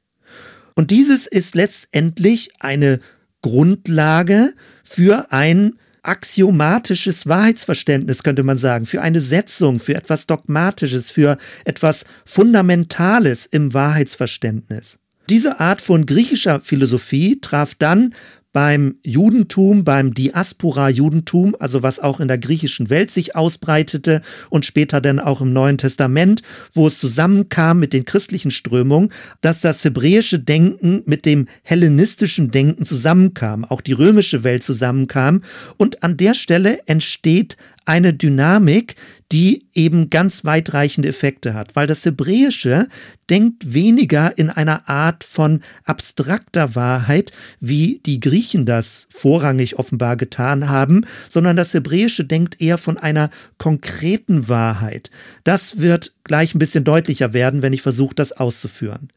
Und dieses ist letztendlich eine Grundlage für ein axiomatisches Wahrheitsverständnis, könnte man sagen, für eine Setzung, für etwas Dogmatisches, für etwas Fundamentales im Wahrheitsverständnis. Diese Art von griechischer Philosophie traf dann beim Judentum, beim Diaspora-Judentum, also was auch in der griechischen Welt sich ausbreitete und später dann auch im Neuen Testament, wo es zusammenkam mit den christlichen Strömungen, dass das hebräische Denken mit dem hellenistischen Denken zusammenkam, auch die römische Welt zusammenkam. Und an der Stelle entsteht eine Dynamik, die eben ganz weitreichende Effekte hat, weil das Hebräische denkt weniger in einer Art von abstrakter Wahrheit, wie die Griechen das vorrangig offenbar getan haben, sondern das Hebräische denkt eher von einer konkreten Wahrheit. Das wird gleich ein bisschen deutlicher werden, wenn ich versuche, das auszuführen.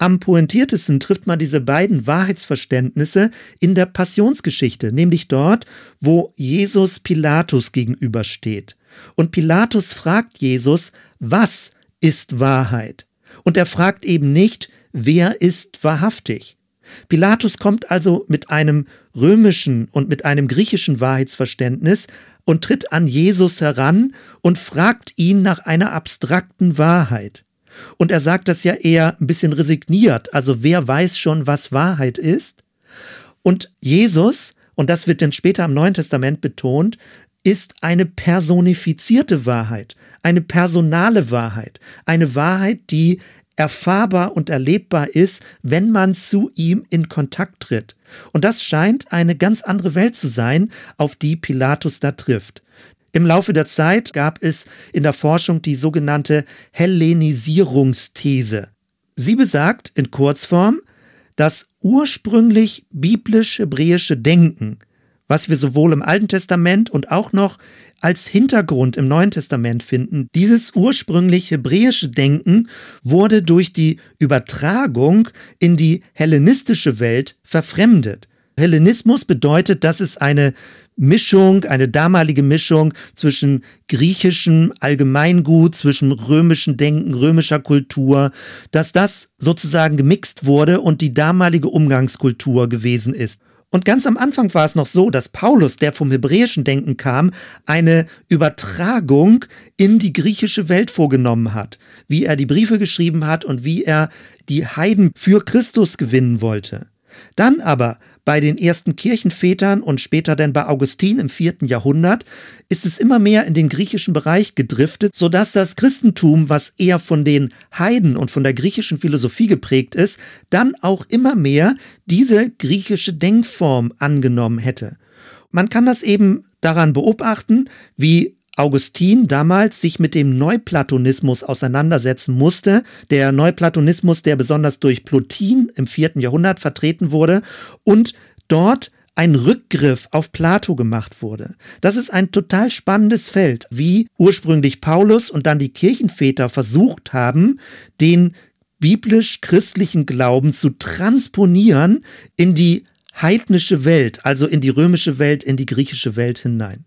Am pointiertesten trifft man diese beiden Wahrheitsverständnisse in der Passionsgeschichte, nämlich dort, wo Jesus Pilatus gegenübersteht. Und Pilatus fragt Jesus, was ist Wahrheit? Und er fragt eben nicht, wer ist wahrhaftig? Pilatus kommt also mit einem römischen und mit einem griechischen Wahrheitsverständnis und tritt an Jesus heran und fragt ihn nach einer abstrakten Wahrheit. Und er sagt das ja eher ein bisschen resigniert. Also wer weiß schon, was Wahrheit ist? Und Jesus, und das wird dann später im Neuen Testament betont, ist eine personifizierte Wahrheit, eine personale Wahrheit, eine Wahrheit, die erfahrbar und erlebbar ist, wenn man zu ihm in Kontakt tritt. Und das scheint eine ganz andere Welt zu sein, auf die Pilatus da trifft. Im Laufe der Zeit gab es in der Forschung die sogenannte Hellenisierungsthese. Sie besagt in Kurzform, das ursprünglich biblisch-hebräische Denken, was wir sowohl im Alten Testament und auch noch als Hintergrund im Neuen Testament finden, dieses ursprünglich hebräische Denken wurde durch die Übertragung in die hellenistische Welt verfremdet. Hellenismus bedeutet, dass es eine Mischung, eine damalige Mischung zwischen griechischem Allgemeingut, zwischen römischen Denken, römischer Kultur, dass das sozusagen gemixt wurde und die damalige Umgangskultur gewesen ist. Und ganz am Anfang war es noch so, dass Paulus, der vom hebräischen Denken kam, eine Übertragung in die griechische Welt vorgenommen hat, wie er die Briefe geschrieben hat und wie er die Heiden für Christus gewinnen wollte. Dann aber bei den ersten Kirchenvätern und später dann bei Augustin im vierten Jahrhundert ist es immer mehr in den griechischen Bereich gedriftet, sodass das Christentum, was eher von den Heiden und von der griechischen Philosophie geprägt ist, dann auch immer mehr diese griechische Denkform angenommen hätte. Man kann das eben daran beobachten, wie Augustin damals sich mit dem Neuplatonismus auseinandersetzen musste, der Neuplatonismus, der besonders durch Plotin im vierten Jahrhundert vertreten wurde und dort ein Rückgriff auf Plato gemacht wurde. Das ist ein total spannendes Feld, wie ursprünglich Paulus und dann die Kirchenväter versucht haben, den biblisch-christlichen Glauben zu transponieren in die heidnische Welt, also in die römische Welt, in die griechische Welt hinein.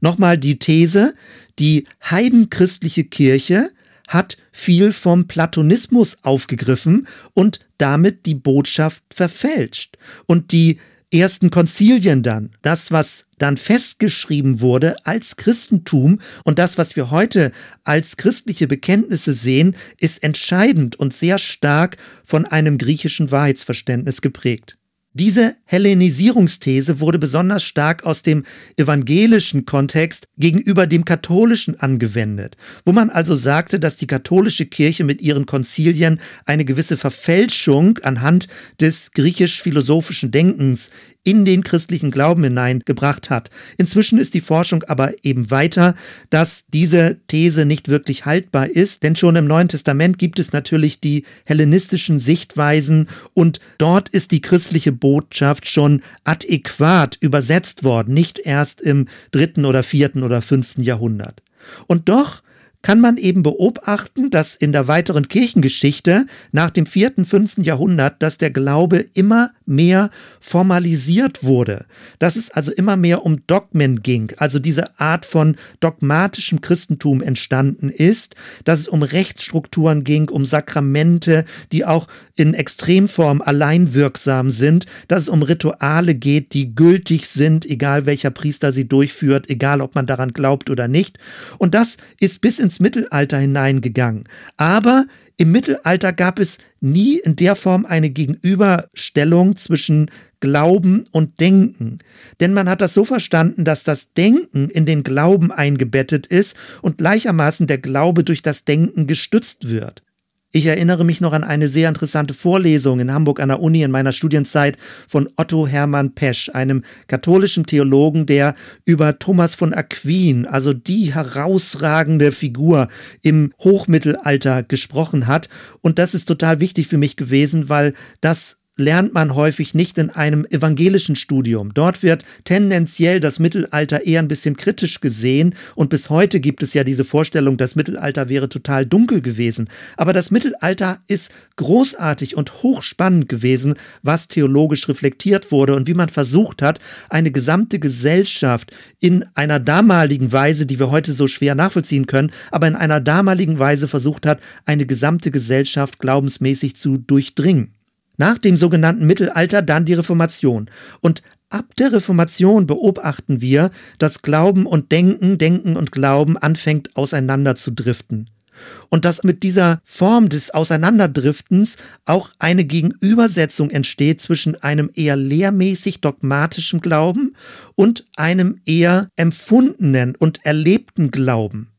Nochmal die These, die heidenchristliche Kirche hat viel vom Platonismus aufgegriffen und damit die Botschaft verfälscht. Und die ersten Konzilien dann, das, was dann festgeschrieben wurde als Christentum und das, was wir heute als christliche Bekenntnisse sehen, ist entscheidend und sehr stark von einem griechischen Wahrheitsverständnis geprägt. Diese Hellenisierungsthese wurde besonders stark aus dem evangelischen Kontext gegenüber dem katholischen angewendet, wo man also sagte, dass die katholische Kirche mit ihren Konzilien eine gewisse Verfälschung anhand des griechisch-philosophischen Denkens in den christlichen Glauben hineingebracht hat. Inzwischen ist die Forschung aber eben weiter, dass diese These nicht wirklich haltbar ist, denn schon im Neuen Testament gibt es natürlich die hellenistischen Sichtweisen und dort ist die christliche Botschaft schon adäquat übersetzt worden, nicht erst im dritten oder vierten oder fünften Jahrhundert. Und doch kann man eben beobachten, dass in der weiteren Kirchengeschichte nach dem vierten, fünften Jahrhundert, dass der Glaube immer mehr formalisiert wurde, dass es also immer mehr um Dogmen ging, also diese Art von dogmatischem Christentum entstanden ist, dass es um Rechtsstrukturen ging, um Sakramente, die auch in Extremform allein wirksam sind, dass es um Rituale geht, die gültig sind, egal welcher Priester sie durchführt, egal ob man daran glaubt oder nicht. Und das ist bis ins Mittelalter hineingegangen. Aber im Mittelalter gab es nie in der Form eine Gegenüberstellung zwischen Glauben und Denken. Denn man hat das so verstanden, dass das Denken in den Glauben eingebettet ist und gleichermaßen der Glaube durch das Denken gestützt wird. Ich erinnere mich noch an eine sehr interessante Vorlesung in Hamburg an der Uni in meiner Studienzeit von Otto Hermann Pesch, einem katholischen Theologen, der über Thomas von Aquin, also die herausragende Figur im Hochmittelalter gesprochen hat. Und das ist total wichtig für mich gewesen, weil das lernt man häufig nicht in einem evangelischen Studium. Dort wird tendenziell das Mittelalter eher ein bisschen kritisch gesehen und bis heute gibt es ja diese Vorstellung, das Mittelalter wäre total dunkel gewesen. Aber das Mittelalter ist großartig und hochspannend gewesen, was theologisch reflektiert wurde und wie man versucht hat, eine gesamte Gesellschaft in einer damaligen Weise, die wir heute so schwer nachvollziehen können, aber in einer damaligen Weise versucht hat, eine gesamte Gesellschaft glaubensmäßig zu durchdringen. Nach dem sogenannten Mittelalter dann die Reformation. Und ab der Reformation beobachten wir, dass Glauben und Denken, Denken und Glauben anfängt auseinander zu driften. Und dass mit dieser Form des Auseinanderdriftens auch eine Gegenübersetzung entsteht zwischen einem eher lehrmäßig dogmatischen Glauben und einem eher empfundenen und erlebten Glauben.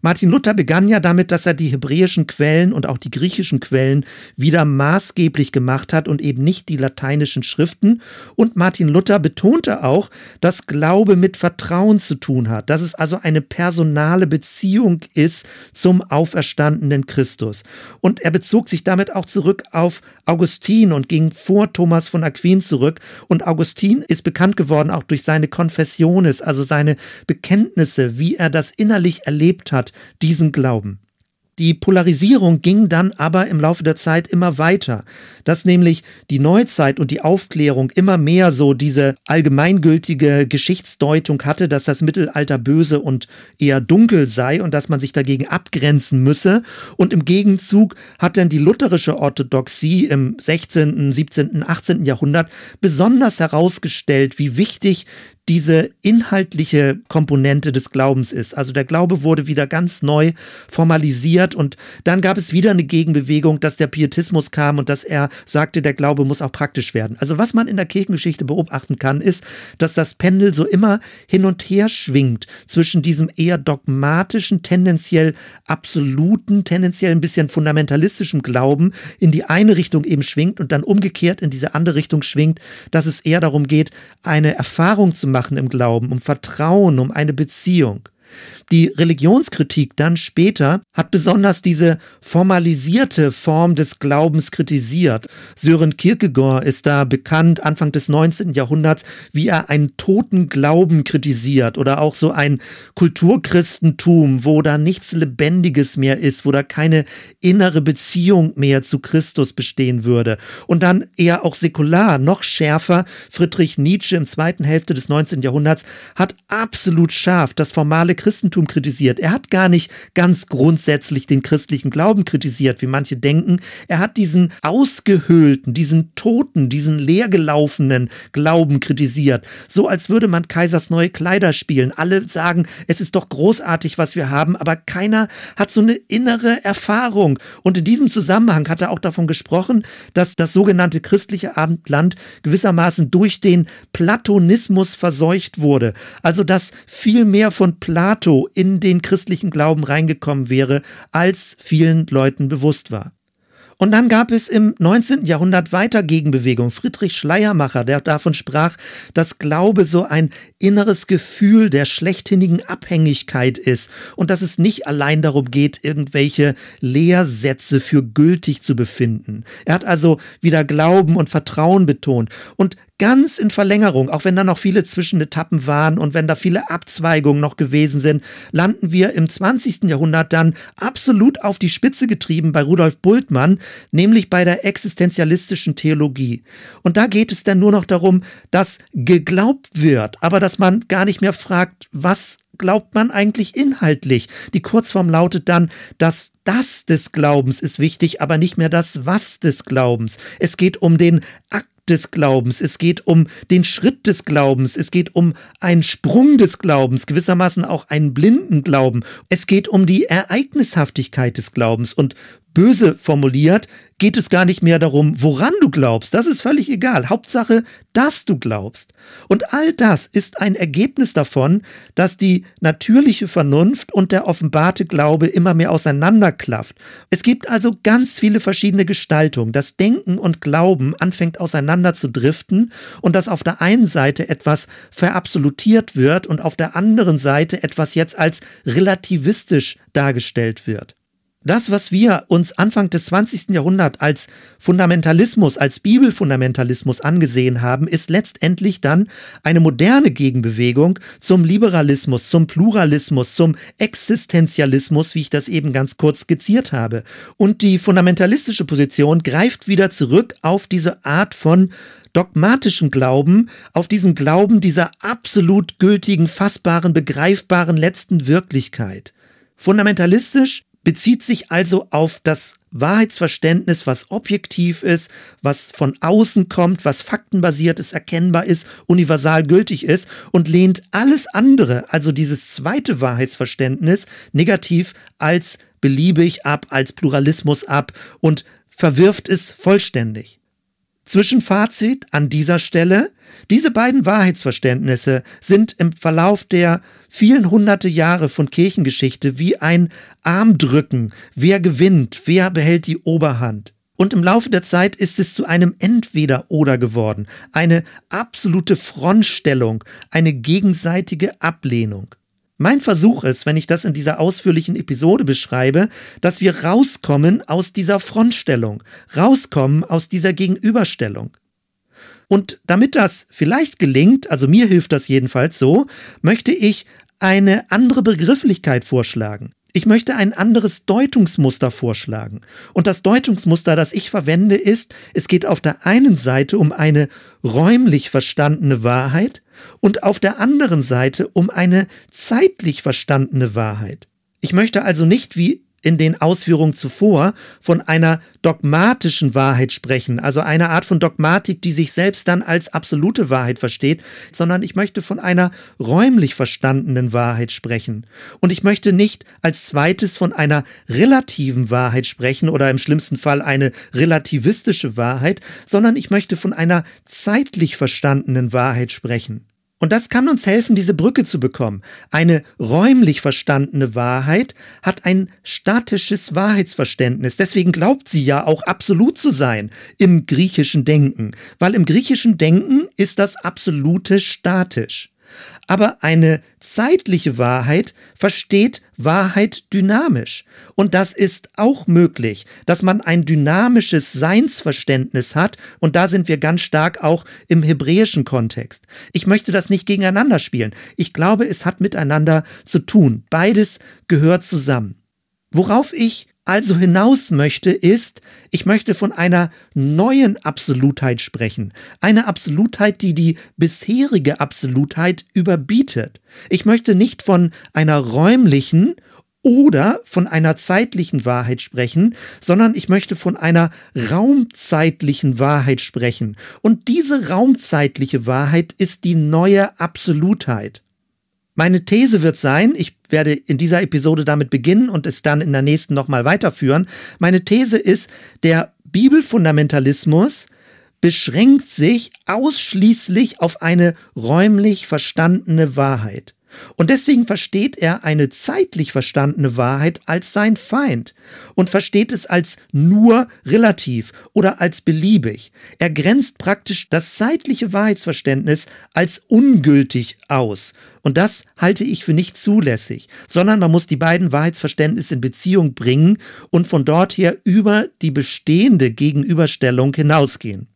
Martin Luther begann ja damit, dass er die hebräischen Quellen und auch die griechischen Quellen wieder maßgeblich gemacht hat und eben nicht die lateinischen Schriften. Und Martin Luther betonte auch, dass Glaube mit Vertrauen zu tun hat, dass es also eine personale Beziehung ist zum auferstandenen Christus. Und er bezog sich damit auch zurück auf Augustin und ging vor Thomas von Aquin zurück. Und Augustin ist bekannt geworden auch durch seine Confessiones, also seine Bekenntnisse, wie er das innerlich erlebt hat, diesen Glauben. Die Polarisierung ging dann aber im Laufe der Zeit immer weiter, dass nämlich die Neuzeit und die Aufklärung immer mehr so diese allgemeingültige Geschichtsdeutung hatte, dass das Mittelalter böse und eher dunkel sei und dass man sich dagegen abgrenzen müsse. Und im Gegenzug hat dann die lutherische Orthodoxie im 16., 17., 18. Jahrhundert besonders herausgestellt, wie wichtig diese inhaltliche Komponente des Glaubens ist. Also der Glaube wurde wieder ganz neu formalisiert und dann gab es wieder eine Gegenbewegung, dass der Pietismus kam und dass er sagte, der Glaube muss auch praktisch werden. Also was man in der Kirchengeschichte beobachten kann, ist, dass das Pendel so immer hin und her schwingt zwischen diesem eher dogmatischen, tendenziell absoluten, tendenziell ein bisschen fundamentalistischen Glauben in die eine Richtung eben schwingt und dann umgekehrt in diese andere Richtung schwingt, dass es eher darum geht, eine Erfahrung zu machen im Glauben, um Vertrauen, um eine Beziehung. Die Religionskritik dann später hat besonders diese formalisierte Form des Glaubens kritisiert. Sören Kierkegaard ist da bekannt Anfang des 19. Jahrhunderts, wie er einen toten Glauben kritisiert oder auch so ein Kulturchristentum, wo da nichts Lebendiges mehr ist, wo da keine innere Beziehung mehr zu Christus bestehen würde. Und dann eher auch säkular, noch schärfer, Friedrich Nietzsche im zweiten Hälfte des 19. Jahrhunderts hat absolut scharf das formale Christentum kritisiert. Er hat gar nicht ganz grundsätzlich den christlichen Glauben kritisiert, wie manche denken. Er hat diesen ausgehöhlten, diesen toten, diesen leergelaufenen Glauben kritisiert. So als würde man Kaisers neue Kleider spielen. Alle sagen, es ist doch großartig, was wir haben, aber keiner hat so eine innere Erfahrung. Und in diesem Zusammenhang hat er auch davon gesprochen, dass das sogenannte christliche Abendland gewissermaßen durch den Platonismus verseucht wurde. Also dass viel mehr von Platon Plato in den christlichen Glauben reingekommen wäre, als vielen Leuten bewusst war. Und dann gab es im 19. Jahrhundert weiter Gegenbewegung. Friedrich Schleiermacher, der davon sprach, dass Glaube so ein inneres Gefühl der schlechthinigen Abhängigkeit ist und dass es nicht allein darum geht, irgendwelche Lehrsätze für gültig zu befinden. Er hat also wieder Glauben und Vertrauen betont. Und ganz in Verlängerung, auch wenn da noch viele Zwischenetappen waren und wenn da viele Abzweigungen noch gewesen sind, landen wir im 20. Jahrhundert dann absolut auf die Spitze getrieben bei Rudolf Bultmann, nämlich bei der existenzialistischen Theologie. Und da geht es dann nur noch darum, dass geglaubt wird, aber dass man gar nicht mehr fragt, was glaubt man eigentlich inhaltlich? Die Kurzform lautet dann, das Das des Glaubens ist wichtig, aber nicht mehr das Was des Glaubens. Es geht um den Akt des Glaubens, es geht um den Schritt des Glaubens, es geht um einen Sprung des Glaubens, gewissermaßen auch einen blinden Glauben. Es geht um die Ereignishaftigkeit des Glaubens. Und Böse formuliert, geht es gar nicht mehr darum, woran du glaubst. Das ist völlig egal. Hauptsache, dass du glaubst. Und all das ist ein Ergebnis davon, dass die natürliche Vernunft und der offenbarte Glaube immer mehr auseinanderklafft. Es gibt also ganz viele verschiedene Gestaltungen. Das Denken und Glauben anfängt auseinander zu driften und dass auf der einen Seite etwas verabsolutiert wird und auf der anderen Seite etwas jetzt als relativistisch dargestellt wird. Das, was wir uns Anfang des 20. Jahrhunderts als Fundamentalismus, als Bibelfundamentalismus angesehen haben, ist letztendlich dann eine moderne Gegenbewegung zum Liberalismus, zum Pluralismus, zum Existenzialismus, wie ich das eben ganz kurz skizziert habe. Und die fundamentalistische Position greift wieder zurück auf diese Art von dogmatischem Glauben, auf diesem Glauben dieser absolut gültigen, fassbaren, begreifbaren letzten Wirklichkeit. Fundamentalistisch bezieht sich also auf das Wahrheitsverständnis, was objektiv ist, was von außen kommt, was faktenbasiert ist, erkennbar ist, universal gültig ist und lehnt alles andere, also dieses zweite Wahrheitsverständnis, negativ als beliebig ab, als Pluralismus ab und verwirft es vollständig. Zwischenfazit an dieser Stelle. Diese beiden Wahrheitsverständnisse sind im Verlauf der vielen hunderte Jahre von Kirchengeschichte wie ein Armdrücken. Wer gewinnt? Wer behält die Oberhand? Und im Laufe der Zeit ist es zu einem Entweder-Oder geworden, eine absolute Frontstellung, eine gegenseitige Ablehnung. Mein Versuch ist, wenn ich das in dieser ausführlichen Episode beschreibe, dass wir rauskommen aus dieser Frontstellung, rauskommen aus dieser Gegenüberstellung. Und damit das vielleicht gelingt, also mir hilft das jedenfalls so, möchte ich eine andere Begrifflichkeit vorschlagen. Ich möchte ein anderes Deutungsmuster vorschlagen. Und das Deutungsmuster, das ich verwende, ist, es geht auf der einen Seite um eine räumlich verstandene Wahrheit und auf der anderen Seite um eine zeitlich verstandene Wahrheit. Ich möchte also nicht wie in den Ausführungen zuvor von einer dogmatischen Wahrheit sprechen, also einer Art von Dogmatik, die sich selbst dann als absolute Wahrheit versteht, sondern ich möchte von einer räumlich verstandenen Wahrheit sprechen. Und ich möchte nicht als zweites von einer relativen Wahrheit sprechen oder im schlimmsten Fall eine relativistische Wahrheit, sondern ich möchte von einer zeitlich verstandenen Wahrheit sprechen. Und das kann uns helfen, diese Brücke zu bekommen. Eine räumlich verstandene Wahrheit hat ein statisches Wahrheitsverständnis. Deswegen glaubt sie ja auch absolut zu sein im griechischen Denken, weil im griechischen Denken ist das Absolute statisch. Aber eine zeitliche Wahrheit versteht Wahrheit dynamisch. Und das ist auch möglich, dass man ein dynamisches Seinsverständnis hat. Und da sind wir ganz stark auch im hebräischen Kontext. Ich möchte das nicht gegeneinander spielen. Ich glaube, es hat miteinander zu tun. Beides gehört zusammen. Worauf ich also hinaus möchte, ist, ich möchte von einer neuen Absolutheit sprechen. Eine Absolutheit, die die bisherige Absolutheit überbietet. Ich möchte nicht von einer räumlichen oder von einer zeitlichen Wahrheit sprechen, sondern ich möchte von einer raumzeitlichen Wahrheit sprechen. Und diese raumzeitliche Wahrheit ist die neue Absolutheit. Meine These wird sein, ich werde in dieser Episode damit beginnen und es dann in der nächsten nochmal weiterführen. Meine These ist, der Bibelfundamentalismus beschränkt sich ausschließlich auf eine räumlich verstandene Wahrheit. Und deswegen versteht er eine zeitlich verstandene Wahrheit als sein Feind und versteht es als nur relativ oder als beliebig. Er grenzt praktisch das zeitliche Wahrheitsverständnis als ungültig aus. Und das halte ich für nicht zulässig, sondern man muss die beiden Wahrheitsverständnisse in Beziehung bringen und von dort her über die bestehende Gegenüberstellung hinausgehen.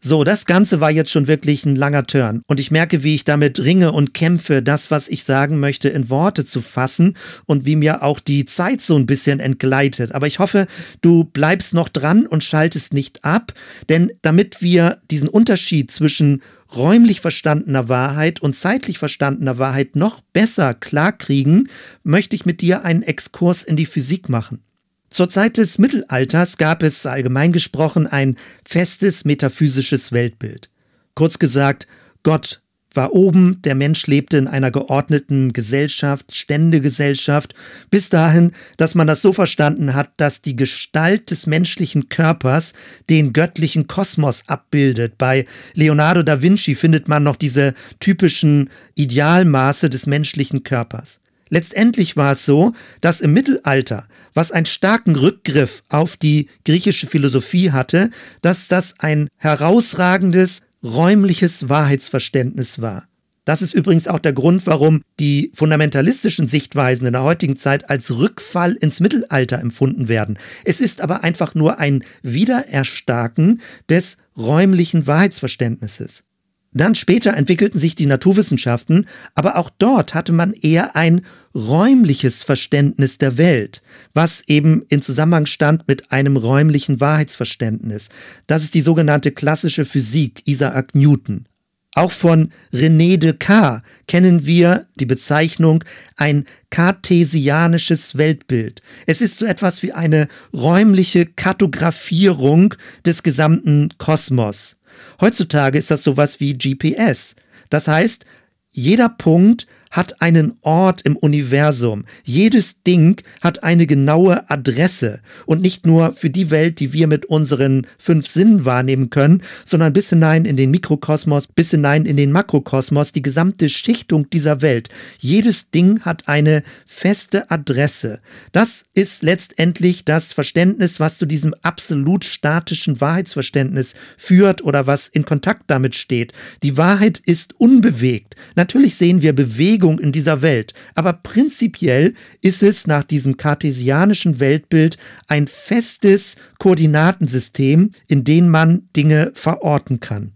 So, das Ganze war jetzt schon wirklich ein langer Turn und ich merke, wie ich damit ringe und kämpfe, das, was ich sagen möchte, in Worte zu fassen und wie mir auch die Zeit so ein bisschen entgleitet. Aber ich hoffe, du bleibst noch dran und schaltest nicht ab, denn damit wir diesen Unterschied zwischen räumlich verstandener Wahrheit und zeitlich verstandener Wahrheit noch besser klarkriegen, möchte ich mit dir einen Exkurs in die Physik machen. Zur Zeit des Mittelalters gab es allgemein gesprochen ein festes metaphysisches Weltbild. Kurz gesagt, Gott war oben, der Mensch lebte in einer geordneten Gesellschaft, Ständegesellschaft, bis dahin, dass man das so verstanden hat, dass die Gestalt des menschlichen Körpers den göttlichen Kosmos abbildet. Bei Leonardo da Vinci findet man noch diese typischen Idealmaße des menschlichen Körpers. Letztendlich war es so, dass im Mittelalter, was einen starken Rückgriff auf die griechische Philosophie hatte, dass das ein herausragendes räumliches Wahrheitsverständnis war. Das ist übrigens auch der Grund, warum die fundamentalistischen Sichtweisen in der heutigen Zeit als Rückfall ins Mittelalter empfunden werden. Es ist aber einfach nur ein Wiedererstarken des räumlichen Wahrheitsverständnisses. Dann später entwickelten sich die Naturwissenschaften, aber auch dort hatte man eher ein räumliches Verständnis der Welt, was eben in Zusammenhang stand mit einem räumlichen Wahrheitsverständnis. Das ist die sogenannte klassische Physik Isaac Newton. Auch von René Descartes kennen wir die Bezeichnung ein kartesianisches Weltbild. Es ist so etwas wie eine räumliche Kartografierung des gesamten Kosmos. Heutzutage ist das sowas wie GPS. Das heißt, jeder Punkt hat einen Ort im Universum. Jedes Ding hat eine genaue Adresse und nicht nur für die Welt, die wir mit unseren fünf Sinnen wahrnehmen können, sondern bis hinein in den Mikrokosmos, bis hinein in den Makrokosmos, die gesamte Schichtung dieser Welt. Jedes Ding hat eine feste Adresse. Das ist letztendlich das Verständnis, was zu diesem absolut statischen Wahrheitsverständnis führt oder was in Kontakt damit steht. Die Wahrheit ist unbewegt. Natürlich sehen wir Bewegung Bewegung in dieser Welt. Aber prinzipiell ist es nach diesem kartesianischen Weltbild ein festes Koordinatensystem, in dem man Dinge verorten kann.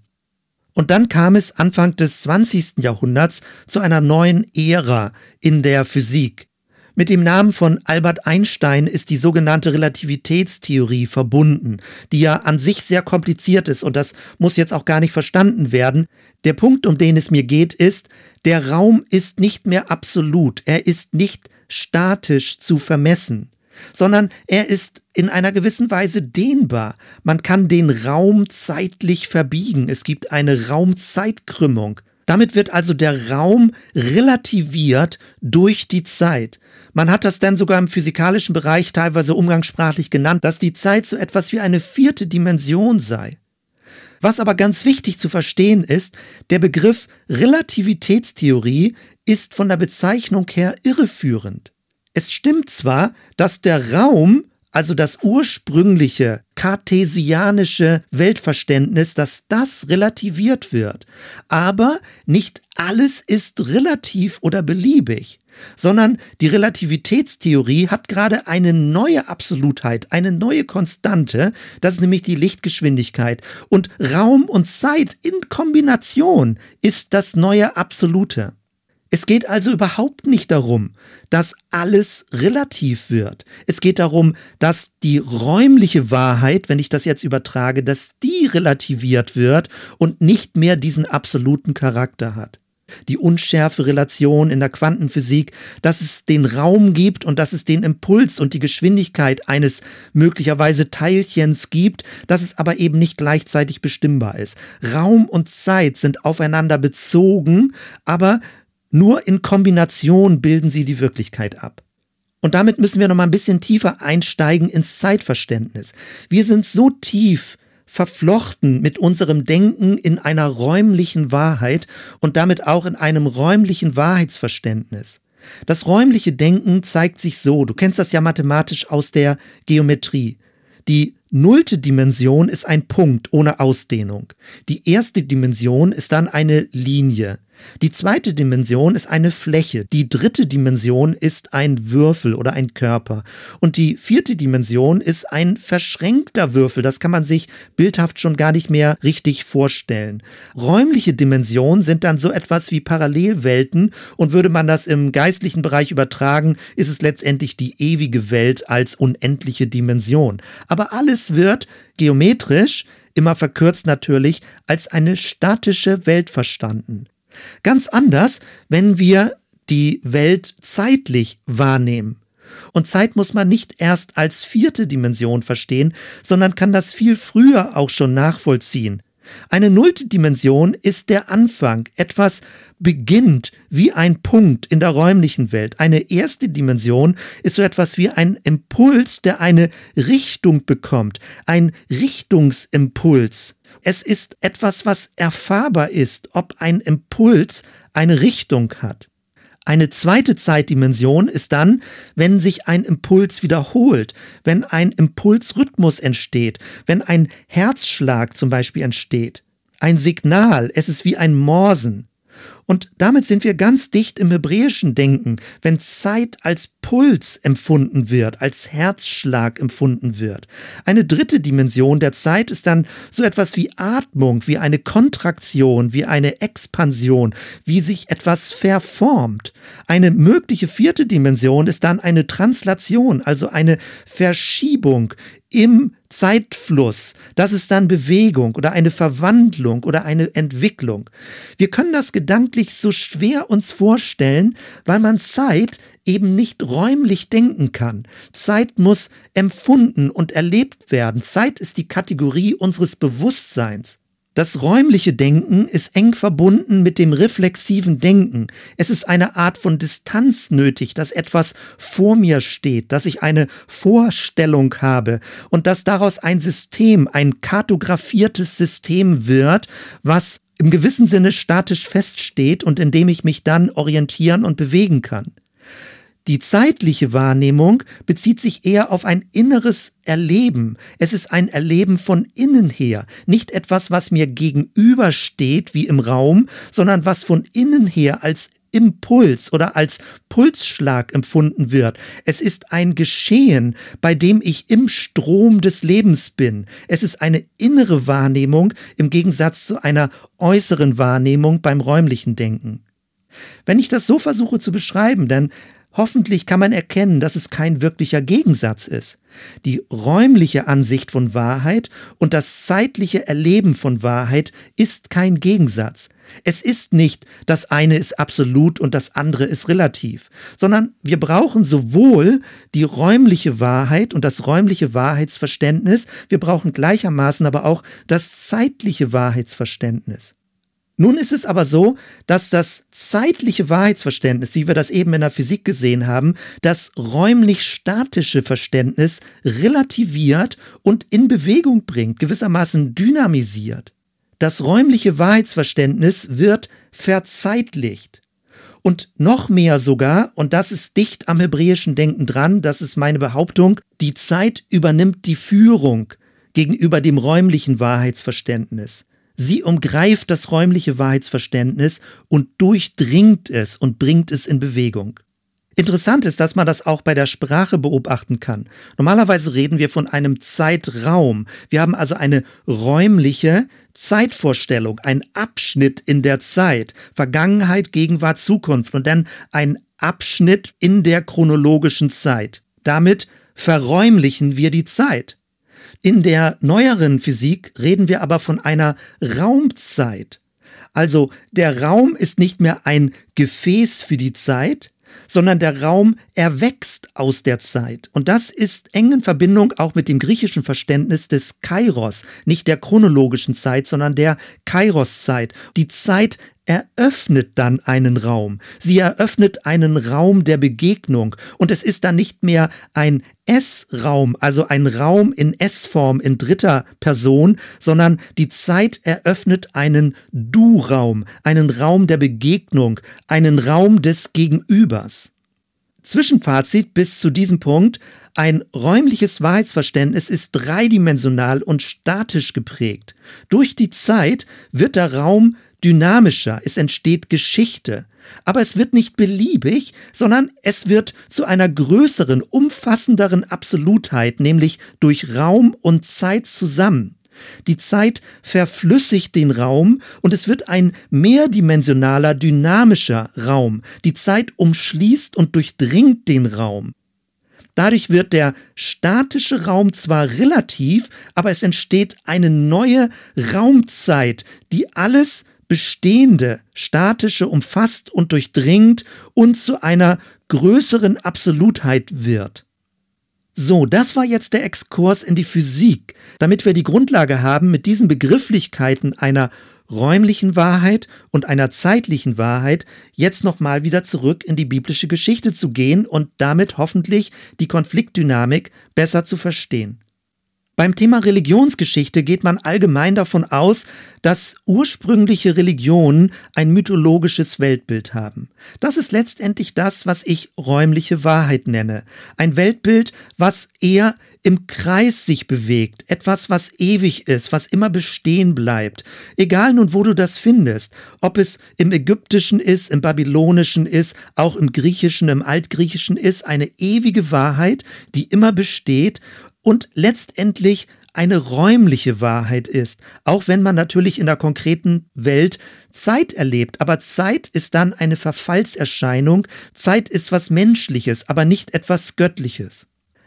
Und dann kam es Anfang des 20. Jahrhunderts zu einer neuen Ära in der Physik. Mit dem Namen von Albert Einstein ist die sogenannte Relativitätstheorie verbunden, die ja an sich sehr kompliziert ist und das muss jetzt auch gar nicht verstanden werden. Der Punkt, um den es mir geht, ist, der Raum ist nicht mehr absolut, er ist nicht statisch zu vermessen, sondern er ist in einer gewissen Weise dehnbar. Man kann den Raum zeitlich verbiegen. Es gibt eine Raumzeitkrümmung. Damit wird also der Raum relativiert durch die Zeit. Man hat das dann sogar im physikalischen Bereich teilweise umgangssprachlich genannt, dass die Zeit so etwas wie eine vierte Dimension sei. Was aber ganz wichtig zu verstehen ist, der Begriff Relativitätstheorie ist von der Bezeichnung her irreführend. Es stimmt zwar, dass der Raum also das ursprüngliche kartesianische Weltverständnis, dass das relativiert wird. Aber nicht alles ist relativ oder beliebig, sondern die Relativitätstheorie hat gerade eine neue Absolutheit, eine neue Konstante, das ist nämlich die Lichtgeschwindigkeit. Und Raum und Zeit in Kombination ist das neue Absolute. Es geht also überhaupt nicht darum, dass alles relativ wird. Es geht darum, dass die räumliche Wahrheit, wenn ich das jetzt übertrage, dass die relativiert wird und nicht mehr diesen absoluten Charakter hat. Die unschärfe Relation in der Quantenphysik, dass es den Raum gibt und dass es den Impuls und die Geschwindigkeit eines möglicherweise Teilchens gibt, dass es aber eben nicht gleichzeitig bestimmbar ist. Raum und Zeit sind aufeinander bezogen, aber nur in Kombination bilden sie die Wirklichkeit ab. Und damit müssen wir noch mal ein bisschen tiefer einsteigen ins Zeitverständnis. Wir sind so tief verflochten mit unserem Denken in einer räumlichen Wahrheit und damit auch in einem räumlichen Wahrheitsverständnis. Das räumliche Denken zeigt sich so, du kennst das ja mathematisch aus der Geometrie. Die nullte Dimension ist ein Punkt ohne Ausdehnung. Die erste Dimension ist dann eine Linie. Die zweite Dimension ist eine Fläche. Die dritte Dimension ist ein Würfel oder ein Körper. Und die vierte Dimension ist ein verschränkter Würfel. Das kann man sich bildhaft schon gar nicht mehr richtig vorstellen. Räumliche Dimensionen sind dann so etwas wie Parallelwelten und würde man das im geistlichen Bereich übertragen, ist es letztendlich die ewige Welt als unendliche Dimension. Aber alles wird geometrisch immer verkürzt natürlich, als eine statische Welt verstanden. Ganz anders, wenn wir die Welt zeitlich wahrnehmen. Und Zeit muss man nicht erst als vierte Dimension verstehen, sondern kann das viel früher auch schon nachvollziehen. Eine nullte Dimension ist der Anfang. Etwas beginnt wie ein Punkt in der räumlichen Welt. Eine erste Dimension ist so etwas wie ein Impuls, der eine Richtung bekommt. Ein Richtungsimpuls. Es ist etwas, was erfahrbar ist, ob ein Impuls eine Richtung hat. Eine zweite Zeitdimension ist dann, wenn sich ein Impuls wiederholt, wenn ein Impulsrhythmus entsteht, wenn ein Herzschlag zum Beispiel entsteht. Ein Signal, es ist wie ein Morsen. Und damit sind wir ganz dicht im hebräischen Denken, wenn Zeit als Puls empfunden wird, als Herzschlag empfunden wird. Eine dritte Dimension der Zeit ist dann so etwas wie Atmung, wie eine Kontraktion, wie eine Expansion, wie sich etwas verformt. Eine mögliche vierte Dimension ist dann eine Translation, also eine Verschiebung im Zeitfluss. Das ist dann Bewegung oder eine Verwandlung oder eine Entwicklung. Wir können das gedanklich so schwer uns vorstellen, weil man Zeit eben nicht räumlich denken kann. Zeit muss empfunden und erlebt werden. Zeit ist die Kategorie unseres Bewusstseins. Das räumliche Denken ist eng verbunden mit dem reflexiven Denken. Es ist eine Art von Distanz nötig, dass etwas vor mir steht, dass ich eine Vorstellung habe und dass daraus ein System, ein kartografiertes System wird, was im gewissen Sinne statisch feststeht und in dem ich mich dann orientieren und bewegen kann. Die zeitliche Wahrnehmung bezieht sich eher auf ein inneres Erleben. Es ist ein Erleben von innen her, nicht etwas, was mir gegenübersteht wie im Raum, sondern was von innen her als Impuls oder als Pulsschlag empfunden wird. Es ist ein Geschehen, bei dem ich im Strom des Lebens bin. Es ist eine innere Wahrnehmung im Gegensatz zu einer äußeren Wahrnehmung beim räumlichen Denken. Wenn ich das so versuche zu beschreiben, dann Hoffentlich kann man erkennen, dass es kein wirklicher Gegensatz ist. Die räumliche Ansicht von Wahrheit und das zeitliche Erleben von Wahrheit ist kein Gegensatz. Es ist nicht, das eine ist absolut und das andere ist relativ, sondern wir brauchen sowohl die räumliche Wahrheit und das räumliche Wahrheitsverständnis, wir brauchen gleichermaßen aber auch das zeitliche Wahrheitsverständnis. Nun ist es aber so, dass das zeitliche Wahrheitsverständnis, wie wir das eben in der Physik gesehen haben, das räumlich-statische Verständnis relativiert und in Bewegung bringt, gewissermaßen dynamisiert. Das räumliche Wahrheitsverständnis wird verzeitlicht. Und noch mehr sogar, und das ist dicht am hebräischen Denken dran, das ist meine Behauptung, die Zeit übernimmt die Führung gegenüber dem räumlichen Wahrheitsverständnis. Sie umgreift das räumliche Wahrheitsverständnis und durchdringt es und bringt es in Bewegung. Interessant ist, dass man das auch bei der Sprache beobachten kann. Normalerweise reden wir von einem Zeitraum. Wir haben also eine räumliche Zeitvorstellung, ein Abschnitt in der Zeit, Vergangenheit, Gegenwart, Zukunft und dann ein Abschnitt in der chronologischen Zeit. Damit verräumlichen wir die Zeit. In der neueren Physik reden wir aber von einer Raumzeit. Also der Raum ist nicht mehr ein Gefäß für die Zeit, sondern der Raum erwächst aus der Zeit. Und das ist eng in Verbindung auch mit dem griechischen Verständnis des Kairos, nicht der chronologischen Zeit, sondern der Kairos-Zeit. Die Zeit eröffnet dann einen Raum. Sie eröffnet einen Raum der Begegnung und es ist dann nicht mehr ein S-Raum, also ein Raum in S-Form in dritter Person, sondern die Zeit eröffnet einen Du-Raum, einen Raum der Begegnung, einen Raum des Gegenübers. Zwischenfazit bis zu diesem Punkt. Ein räumliches Wahrheitsverständnis ist dreidimensional und statisch geprägt. Durch die Zeit wird der Raum dynamischer, es entsteht Geschichte. Aber es wird nicht beliebig, sondern es wird zu einer größeren, umfassenderen Absolutheit, nämlich durch Raum und Zeit zusammen. Die Zeit verflüssigt den Raum und es wird ein mehrdimensionaler, dynamischer Raum. Die Zeit umschließt und durchdringt den Raum. Dadurch wird der statische Raum zwar relativ, aber es entsteht eine neue Raumzeit, die alles Bestehende, Statische umfasst und durchdringt und zu einer größeren Absolutheit wird. So, das war jetzt der Exkurs in die Physik, damit wir die Grundlage haben, mit diesen Begrifflichkeiten einer räumlichen Wahrheit und einer zeitlichen Wahrheit jetzt nochmal wieder zurück in die biblische Geschichte zu gehen und damit hoffentlich die Konfliktdynamik besser zu verstehen. Beim Thema Religionsgeschichte geht man allgemein davon aus, dass ursprüngliche Religionen ein mythologisches Weltbild haben. Das ist letztendlich das, was ich räumliche Wahrheit nenne. Ein Weltbild, was eher im Kreis sich bewegt, etwas, was ewig ist, was immer bestehen bleibt. Egal nun, wo du das findest, ob es im Ägyptischen ist, im Babylonischen ist, auch im Griechischen, im Altgriechischen ist, eine ewige Wahrheit, die immer besteht und letztendlich eine räumliche Wahrheit ist, auch wenn man natürlich in der konkreten Welt Zeit erlebt. Aber Zeit ist dann eine Verfallserscheinung, Zeit ist was Menschliches, aber nicht etwas Göttliches.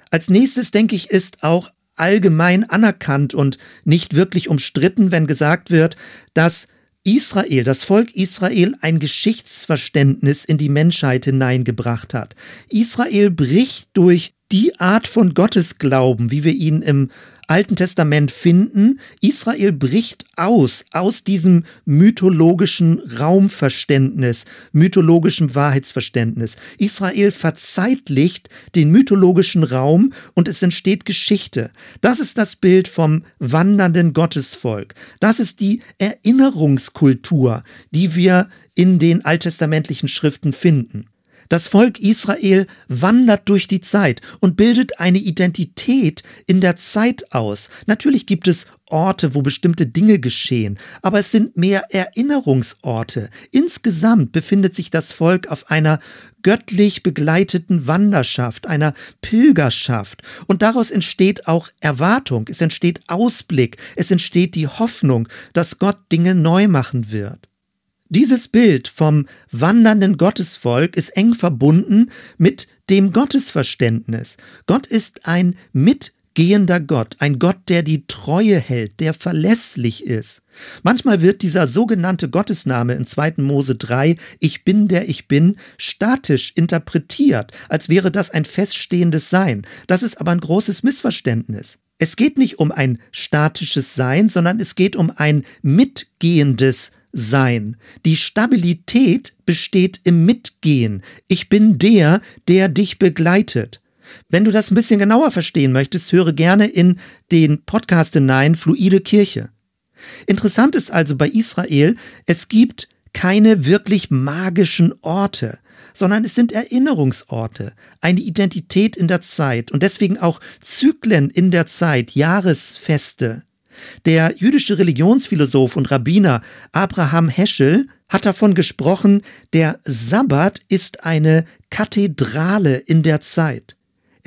Als nächstes, denke ich, ist auch allgemein anerkannt und nicht wirklich umstritten, wenn gesagt wird, dass Israel, das Volk Israel, ein Geschichtsverständnis in die Menschheit hineingebracht hat. Israel bricht durch die Art von Gottesglauben, wie wir ihn im Alten Testament finden. Israel bricht aus, aus diesem mythologischen Raumverständnis, mythologischen Wahrheitsverständnis. Israel verzeitlicht den mythologischen Raum und es entsteht Geschichte. Das ist das Bild vom wandernden Gottesvolk. Das ist die Erinnerungskultur, die wir in den alttestamentlichen Schriften finden. Das Volk Israel wandert durch die Zeit und bildet eine Identität in der Zeit aus. Natürlich gibt es Orte, wo bestimmte Dinge geschehen, aber es sind mehr Erinnerungsorte. Insgesamt befindet sich das Volk auf einer göttlich begleiteten Wanderschaft, einer Pilgerschaft. Und daraus entsteht auch Erwartung, es entsteht Ausblick, es entsteht die Hoffnung, dass Gott Dinge neu machen wird. Dieses Bild vom wandernden Gottesvolk ist eng verbunden mit dem Gottesverständnis. Gott ist ein mitgehender Gott, ein Gott, der die Treue hält, der verlässlich ist. Manchmal wird dieser sogenannte Gottesname in 2. Mose 3, Ich bin der ich bin, statisch interpretiert, als wäre das ein feststehendes Sein. Das ist aber ein großes Missverständnis. Es geht nicht um ein statisches Sein, sondern es geht um ein mitgehendes sein. Die Stabilität besteht im Mitgehen. Ich bin der, der dich begleitet. Wenn du das ein bisschen genauer verstehen möchtest, höre gerne in den Podcast hinein Fluide Kirche. Interessant ist also bei Israel, es gibt keine wirklich magischen Orte, sondern es sind Erinnerungsorte, eine Identität in der Zeit und deswegen auch Zyklen in der Zeit, Jahresfeste. Der jüdische Religionsphilosoph und Rabbiner Abraham Heschel hat davon gesprochen, der Sabbat ist eine Kathedrale in der Zeit.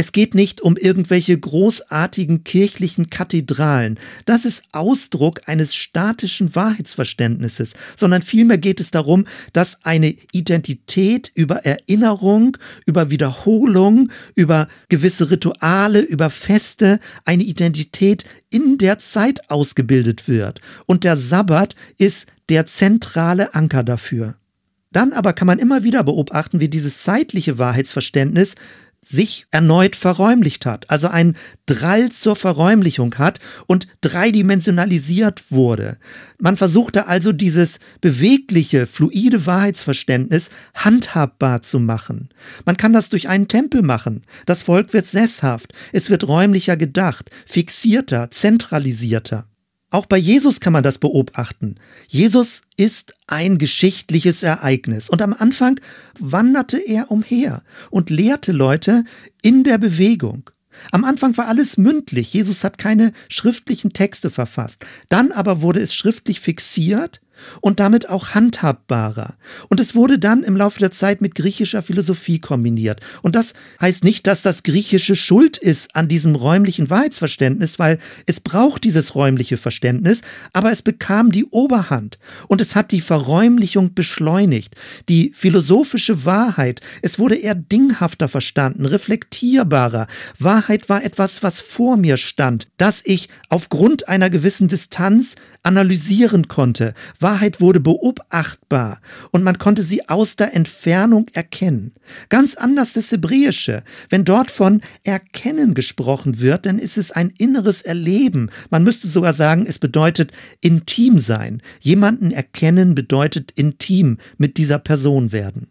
Es geht nicht um irgendwelche großartigen kirchlichen Kathedralen. Das ist Ausdruck eines statischen Wahrheitsverständnisses, sondern vielmehr geht es darum, dass eine Identität über Erinnerung, über Wiederholung, über gewisse Rituale, über Feste, eine Identität in der Zeit ausgebildet wird. Und der Sabbat ist der zentrale Anker dafür. Dann aber kann man immer wieder beobachten, wie dieses zeitliche Wahrheitsverständnis sich erneut verräumlicht hat, also ein Drall zur Verräumlichung hat und dreidimensionalisiert wurde. Man versuchte also dieses bewegliche, fluide Wahrheitsverständnis handhabbar zu machen. Man kann das durch einen Tempel machen. Das Volk wird sesshaft, es wird räumlicher gedacht, fixierter, zentralisierter. Auch bei Jesus kann man das beobachten. Jesus ist ein geschichtliches Ereignis und am Anfang wanderte er umher und lehrte Leute in der Bewegung. Am Anfang war alles mündlich. Jesus hat keine schriftlichen Texte verfasst. Dann aber wurde es schriftlich fixiert und damit auch handhabbarer. Und es wurde dann im Laufe der Zeit mit griechischer Philosophie kombiniert. Und das heißt nicht, dass das Griechische schuld ist an diesem räumlichen Wahrheitsverständnis, weil es braucht dieses räumliche Verständnis, aber es bekam die Oberhand und es hat die Verräumlichung beschleunigt. Die philosophische Wahrheit, es wurde eher dinghafter verstanden, reflektierbarer. Wahrheit war etwas, was vor mir stand, das ich aufgrund einer gewissen Distanz analysieren konnte. Wahrheit wurde beobachtbar und man konnte sie aus der Entfernung erkennen. Ganz anders das Hebräische. Wenn dort von Erkennen gesprochen wird, dann ist es ein inneres Erleben. Man müsste sogar sagen, es bedeutet intim sein. Jemanden erkennen bedeutet intim mit dieser Person werden.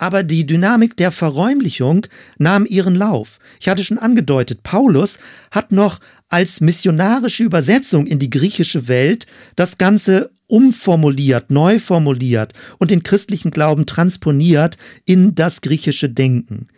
Aber die Dynamik der Verräumlichung nahm ihren Lauf. Ich hatte schon angedeutet, Paulus hat noch als missionarische Übersetzung in die griechische Welt das Ganze umformuliert, neu formuliert und den christlichen Glauben transponiert in das griechische Denken.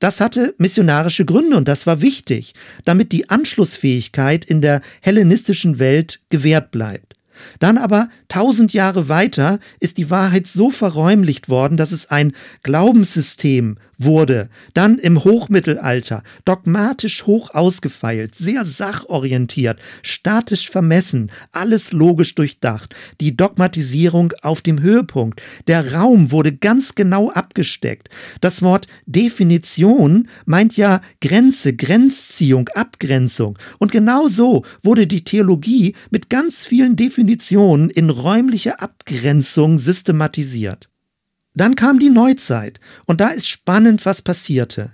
Das hatte missionarische Gründe und das war wichtig, damit die Anschlussfähigkeit in der hellenistischen Welt gewährt bleibt. Dann aber tausend Jahre weiter ist die Wahrheit so verräumlicht worden, dass es ein Glaubenssystem wurde, dann im Hochmittelalter dogmatisch hoch ausgefeilt, sehr sachorientiert, statisch vermessen, alles logisch durchdacht, die Dogmatisierung auf dem Höhepunkt. Der Raum wurde ganz genau abgesteckt. Das Wort Definition meint ja Grenze, Grenzziehung, Abgrenzung. Und genau so wurde die Theologie mit ganz vielen Definitionen in räumliche Abgrenzung systematisiert. Dann kam die Neuzeit und da ist spannend, was passierte.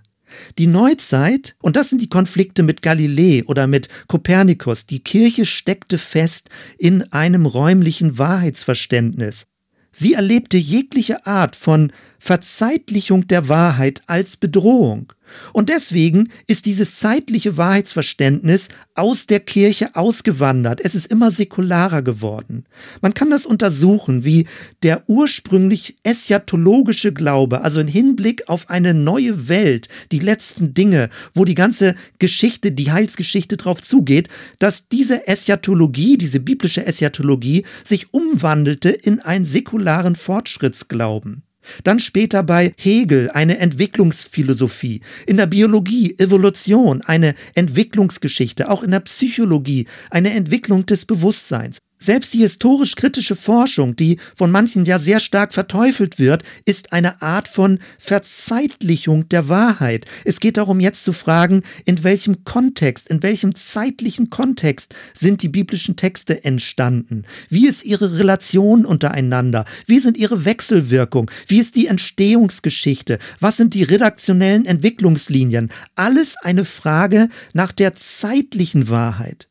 Die Neuzeit, und das sind die Konflikte mit Galilei oder mit Kopernikus, die Kirche steckte fest in einem räumlichen Wahrheitsverständnis. Sie erlebte jegliche Art von Verzeitlichung der Wahrheit als Bedrohung. Und deswegen ist dieses zeitliche Wahrheitsverständnis aus der Kirche ausgewandert. Es ist immer säkularer geworden. Man kann das untersuchen, wie der ursprünglich eschatologische Glaube, also im Hinblick auf eine neue Welt, die letzten Dinge, wo die ganze Geschichte, die Heilsgeschichte drauf zugeht, dass diese Eschatologie, diese biblische Eschatologie sich umwandelte in einen säkularen Fortschrittsglauben. Dann später bei Hegel eine Entwicklungsphilosophie, in der Biologie Evolution, eine Entwicklungsgeschichte, auch in der Psychologie eine Entwicklung des Bewusstseins. Selbst die historisch-kritische Forschung, die von manchen ja sehr stark verteufelt wird, ist eine Art von Verzeitlichung der Wahrheit. Es geht darum, jetzt zu fragen, in welchem Kontext, in welchem zeitlichen Kontext sind die biblischen Texte entstanden? Wie ist ihre Relation untereinander? Wie sind ihre Wechselwirkung? Wie ist die Entstehungsgeschichte? Was sind die redaktionellen Entwicklungslinien? Alles eine Frage nach der zeitlichen Wahrheit.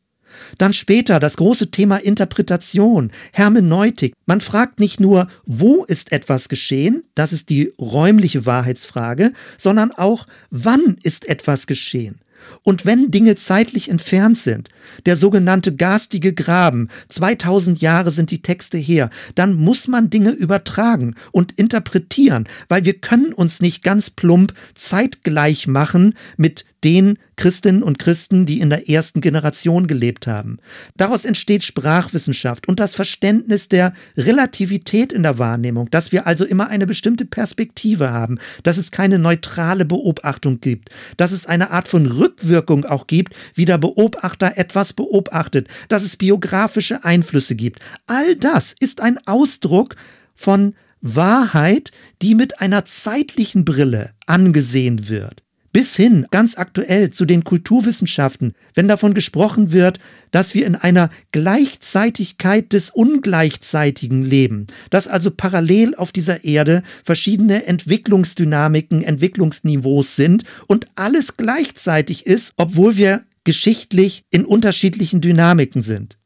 Dann später das große Thema Interpretation, Hermeneutik. Man fragt nicht nur, wo ist etwas geschehen, das ist die räumliche Wahrheitsfrage, sondern auch, wann ist etwas geschehen. Und wenn Dinge zeitlich entfernt sind, der sogenannte garstige Graben, 2000 Jahre sind die Texte her, dann muss man Dinge übertragen und interpretieren, weil wir können uns nicht ganz plump zeitgleich machen mit den Christinnen und Christen, die in der ersten Generation gelebt haben. Daraus entsteht Sprachwissenschaft und das Verständnis der Relativität in der Wahrnehmung, dass wir also immer eine bestimmte Perspektive haben, dass es keine neutrale Beobachtung gibt, dass es eine Art von Rückwirkung auch gibt, wie der Beobachter etwas beobachtet, dass es biografische Einflüsse gibt. All das ist ein Ausdruck von Wahrheit, die mit einer zeitlichen Brille angesehen wird bis hin ganz aktuell zu den Kulturwissenschaften, wenn davon gesprochen wird, dass wir in einer Gleichzeitigkeit des Ungleichzeitigen leben, dass also parallel auf dieser Erde verschiedene Entwicklungsdynamiken, Entwicklungsniveaus sind und alles gleichzeitig ist, obwohl wir geschichtlich in unterschiedlichen Dynamiken sind.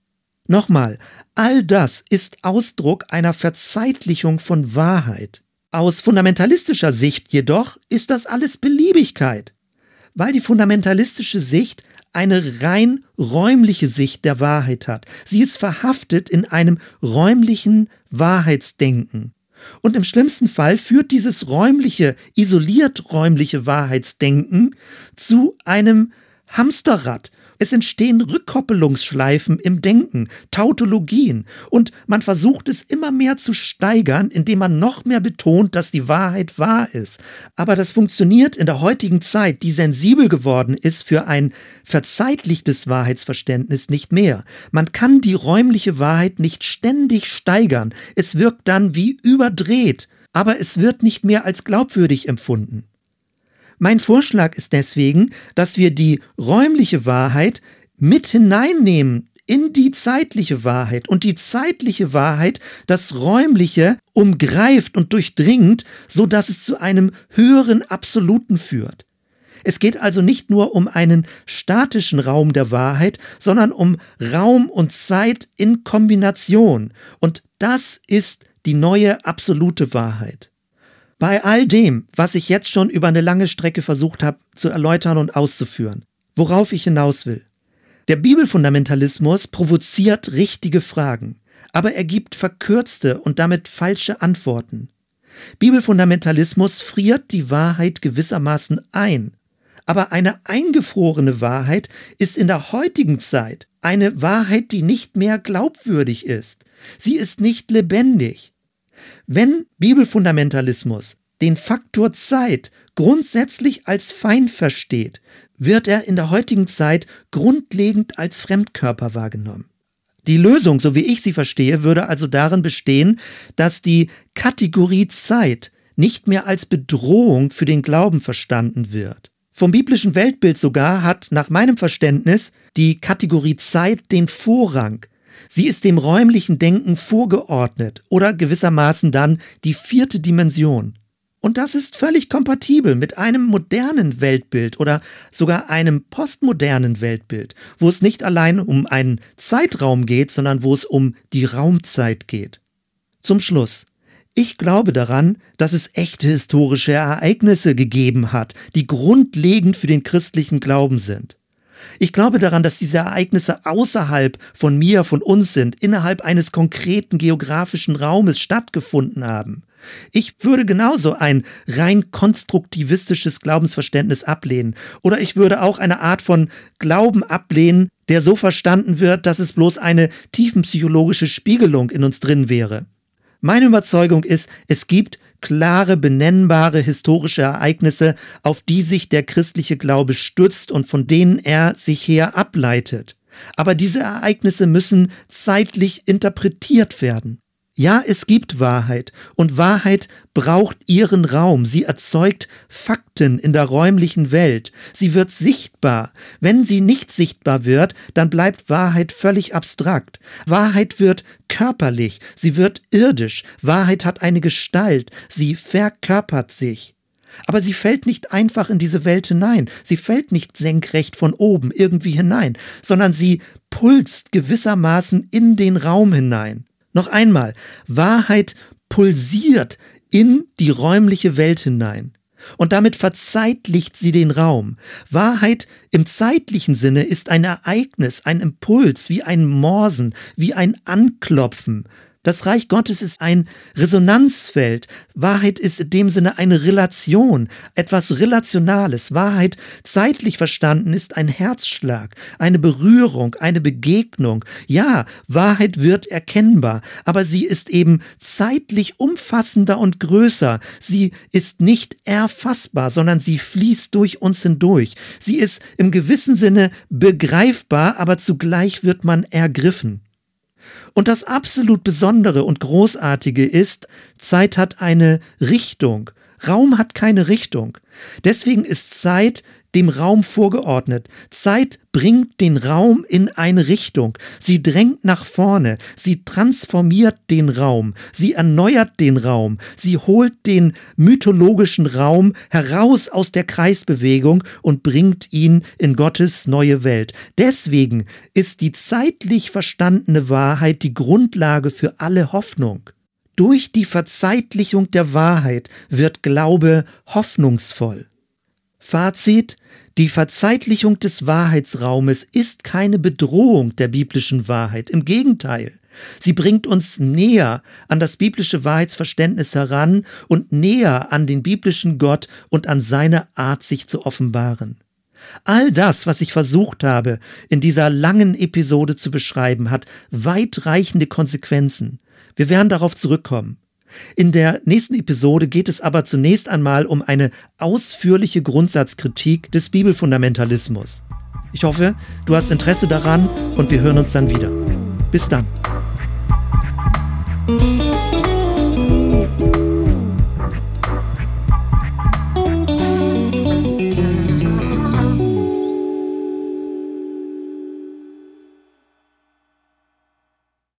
Nochmal, all das ist Ausdruck einer Verzeitlichung von Wahrheit. Aus fundamentalistischer Sicht jedoch ist das alles Beliebigkeit, weil die fundamentalistische Sicht eine rein räumliche Sicht der Wahrheit hat. Sie ist verhaftet in einem räumlichen Wahrheitsdenken. Und im schlimmsten Fall führt dieses räumliche, isoliert räumliche Wahrheitsdenken zu einem Hamsterrad, es entstehen Rückkoppelungsschleifen im Denken, Tautologien und man versucht es immer mehr zu steigern, indem man noch mehr betont, dass die Wahrheit wahr ist. Aber das funktioniert in der heutigen Zeit, die sensibel geworden ist für ein verzeitlichtes Wahrheitsverständnis nicht mehr. Man kann die räumliche Wahrheit nicht ständig steigern. Es wirkt dann wie überdreht, aber es wird nicht mehr als glaubwürdig empfunden. Mein Vorschlag ist deswegen, dass wir die räumliche Wahrheit mit hineinnehmen in die zeitliche Wahrheit und die zeitliche Wahrheit das räumliche umgreift und durchdringt, so dass es zu einem höheren Absoluten führt. Es geht also nicht nur um einen statischen Raum der Wahrheit, sondern um Raum und Zeit in Kombination. Und das ist die neue absolute Wahrheit. Bei all dem, was ich jetzt schon über eine lange Strecke versucht habe zu erläutern und auszuführen, worauf ich hinaus will. Der Bibelfundamentalismus provoziert richtige Fragen, aber er gibt verkürzte und damit falsche Antworten. Bibelfundamentalismus friert die Wahrheit gewissermaßen ein aber eine eingefrorene Wahrheit ist in der heutigen Zeit eine Wahrheit, die nicht mehr glaubwürdig ist. Sie ist nicht lebendig. Wenn Bibelfundamentalismus den Faktor Zeit grundsätzlich als Feind versteht, wird er in der heutigen Zeit grundlegend als Fremdkörper wahrgenommen. Die Lösung, so wie ich sie verstehe, würde also darin bestehen, dass die Kategorie Zeit nicht mehr als Bedrohung für den Glauben verstanden wird. Vom biblischen Weltbild sogar hat nach meinem Verständnis die Kategorie Zeit den Vorrang. Sie ist dem räumlichen Denken vorgeordnet oder gewissermaßen dann die vierte Dimension. Und das ist völlig kompatibel mit einem modernen Weltbild oder sogar einem postmodernen Weltbild, wo es nicht allein um einen Zeitraum geht, sondern wo es um die Raumzeit geht. Zum Schluss. Ich glaube daran, dass es echte historische Ereignisse gegeben hat, die grundlegend für den christlichen Glauben sind. Ich glaube daran, dass diese Ereignisse außerhalb von mir, von uns sind, innerhalb eines konkreten geografischen Raumes stattgefunden haben. Ich würde genauso ein rein konstruktivistisches Glaubensverständnis ablehnen. Oder ich würde auch eine Art von Glauben ablehnen, der so verstanden wird, dass es bloß eine tiefenpsychologische Spiegelung in uns drin wäre. Meine Überzeugung ist, es gibt klare, benennbare historische Ereignisse, auf die sich der christliche Glaube stützt und von denen er sich her ableitet. Aber diese Ereignisse müssen zeitlich interpretiert werden. Ja, es gibt Wahrheit und Wahrheit braucht ihren Raum. Sie erzeugt Fakten in der räumlichen Welt. Sie wird sichtbar. Wenn sie nicht sichtbar wird, dann bleibt Wahrheit völlig abstrakt. Wahrheit wird körperlich. Sie wird irdisch. Wahrheit hat eine Gestalt. Sie verkörpert sich. Aber sie fällt nicht einfach in diese Welt hinein. Sie fällt nicht senkrecht von oben irgendwie hinein, sondern sie pulst gewissermaßen in den Raum hinein. Noch einmal, Wahrheit pulsiert in die räumliche Welt hinein. Und damit verzeitlicht sie den Raum. Wahrheit im zeitlichen Sinne ist ein Ereignis, ein Impuls, wie ein Morsen, wie ein Anklopfen, das Reich Gottes ist ein Resonanzfeld. Wahrheit ist in dem Sinne eine Relation, etwas Relationales. Wahrheit zeitlich verstanden ist ein Herzschlag, eine Berührung, eine Begegnung. Ja, Wahrheit wird erkennbar, aber sie ist eben zeitlich umfassender und größer. Sie ist nicht erfassbar, sondern sie fließt durch uns hindurch. Sie ist im gewissen Sinne begreifbar, aber zugleich wird man ergriffen. Und das absolut Besondere und Großartige ist, Zeit hat eine Richtung, Raum hat keine Richtung. Deswegen ist Zeit dem Raum vorgeordnet. Zeit bringt den Raum in eine Richtung. Sie drängt nach vorne. Sie transformiert den Raum. Sie erneuert den Raum. Sie holt den mythologischen Raum heraus aus der Kreisbewegung und bringt ihn in Gottes neue Welt. Deswegen ist die zeitlich verstandene Wahrheit die Grundlage für alle Hoffnung. Durch die Verzeitlichung der Wahrheit wird Glaube hoffnungsvoll. Fazit, die Verzeitlichung des Wahrheitsraumes ist keine Bedrohung der biblischen Wahrheit, im Gegenteil. Sie bringt uns näher an das biblische Wahrheitsverständnis heran und näher an den biblischen Gott und an seine Art, sich zu offenbaren. All das, was ich versucht habe, in dieser langen Episode zu beschreiben, hat weitreichende Konsequenzen. Wir werden darauf zurückkommen. In der nächsten Episode geht es aber zunächst einmal um eine ausführliche Grundsatzkritik des Bibelfundamentalismus. Ich hoffe, du hast Interesse daran und wir hören uns dann wieder. Bis dann.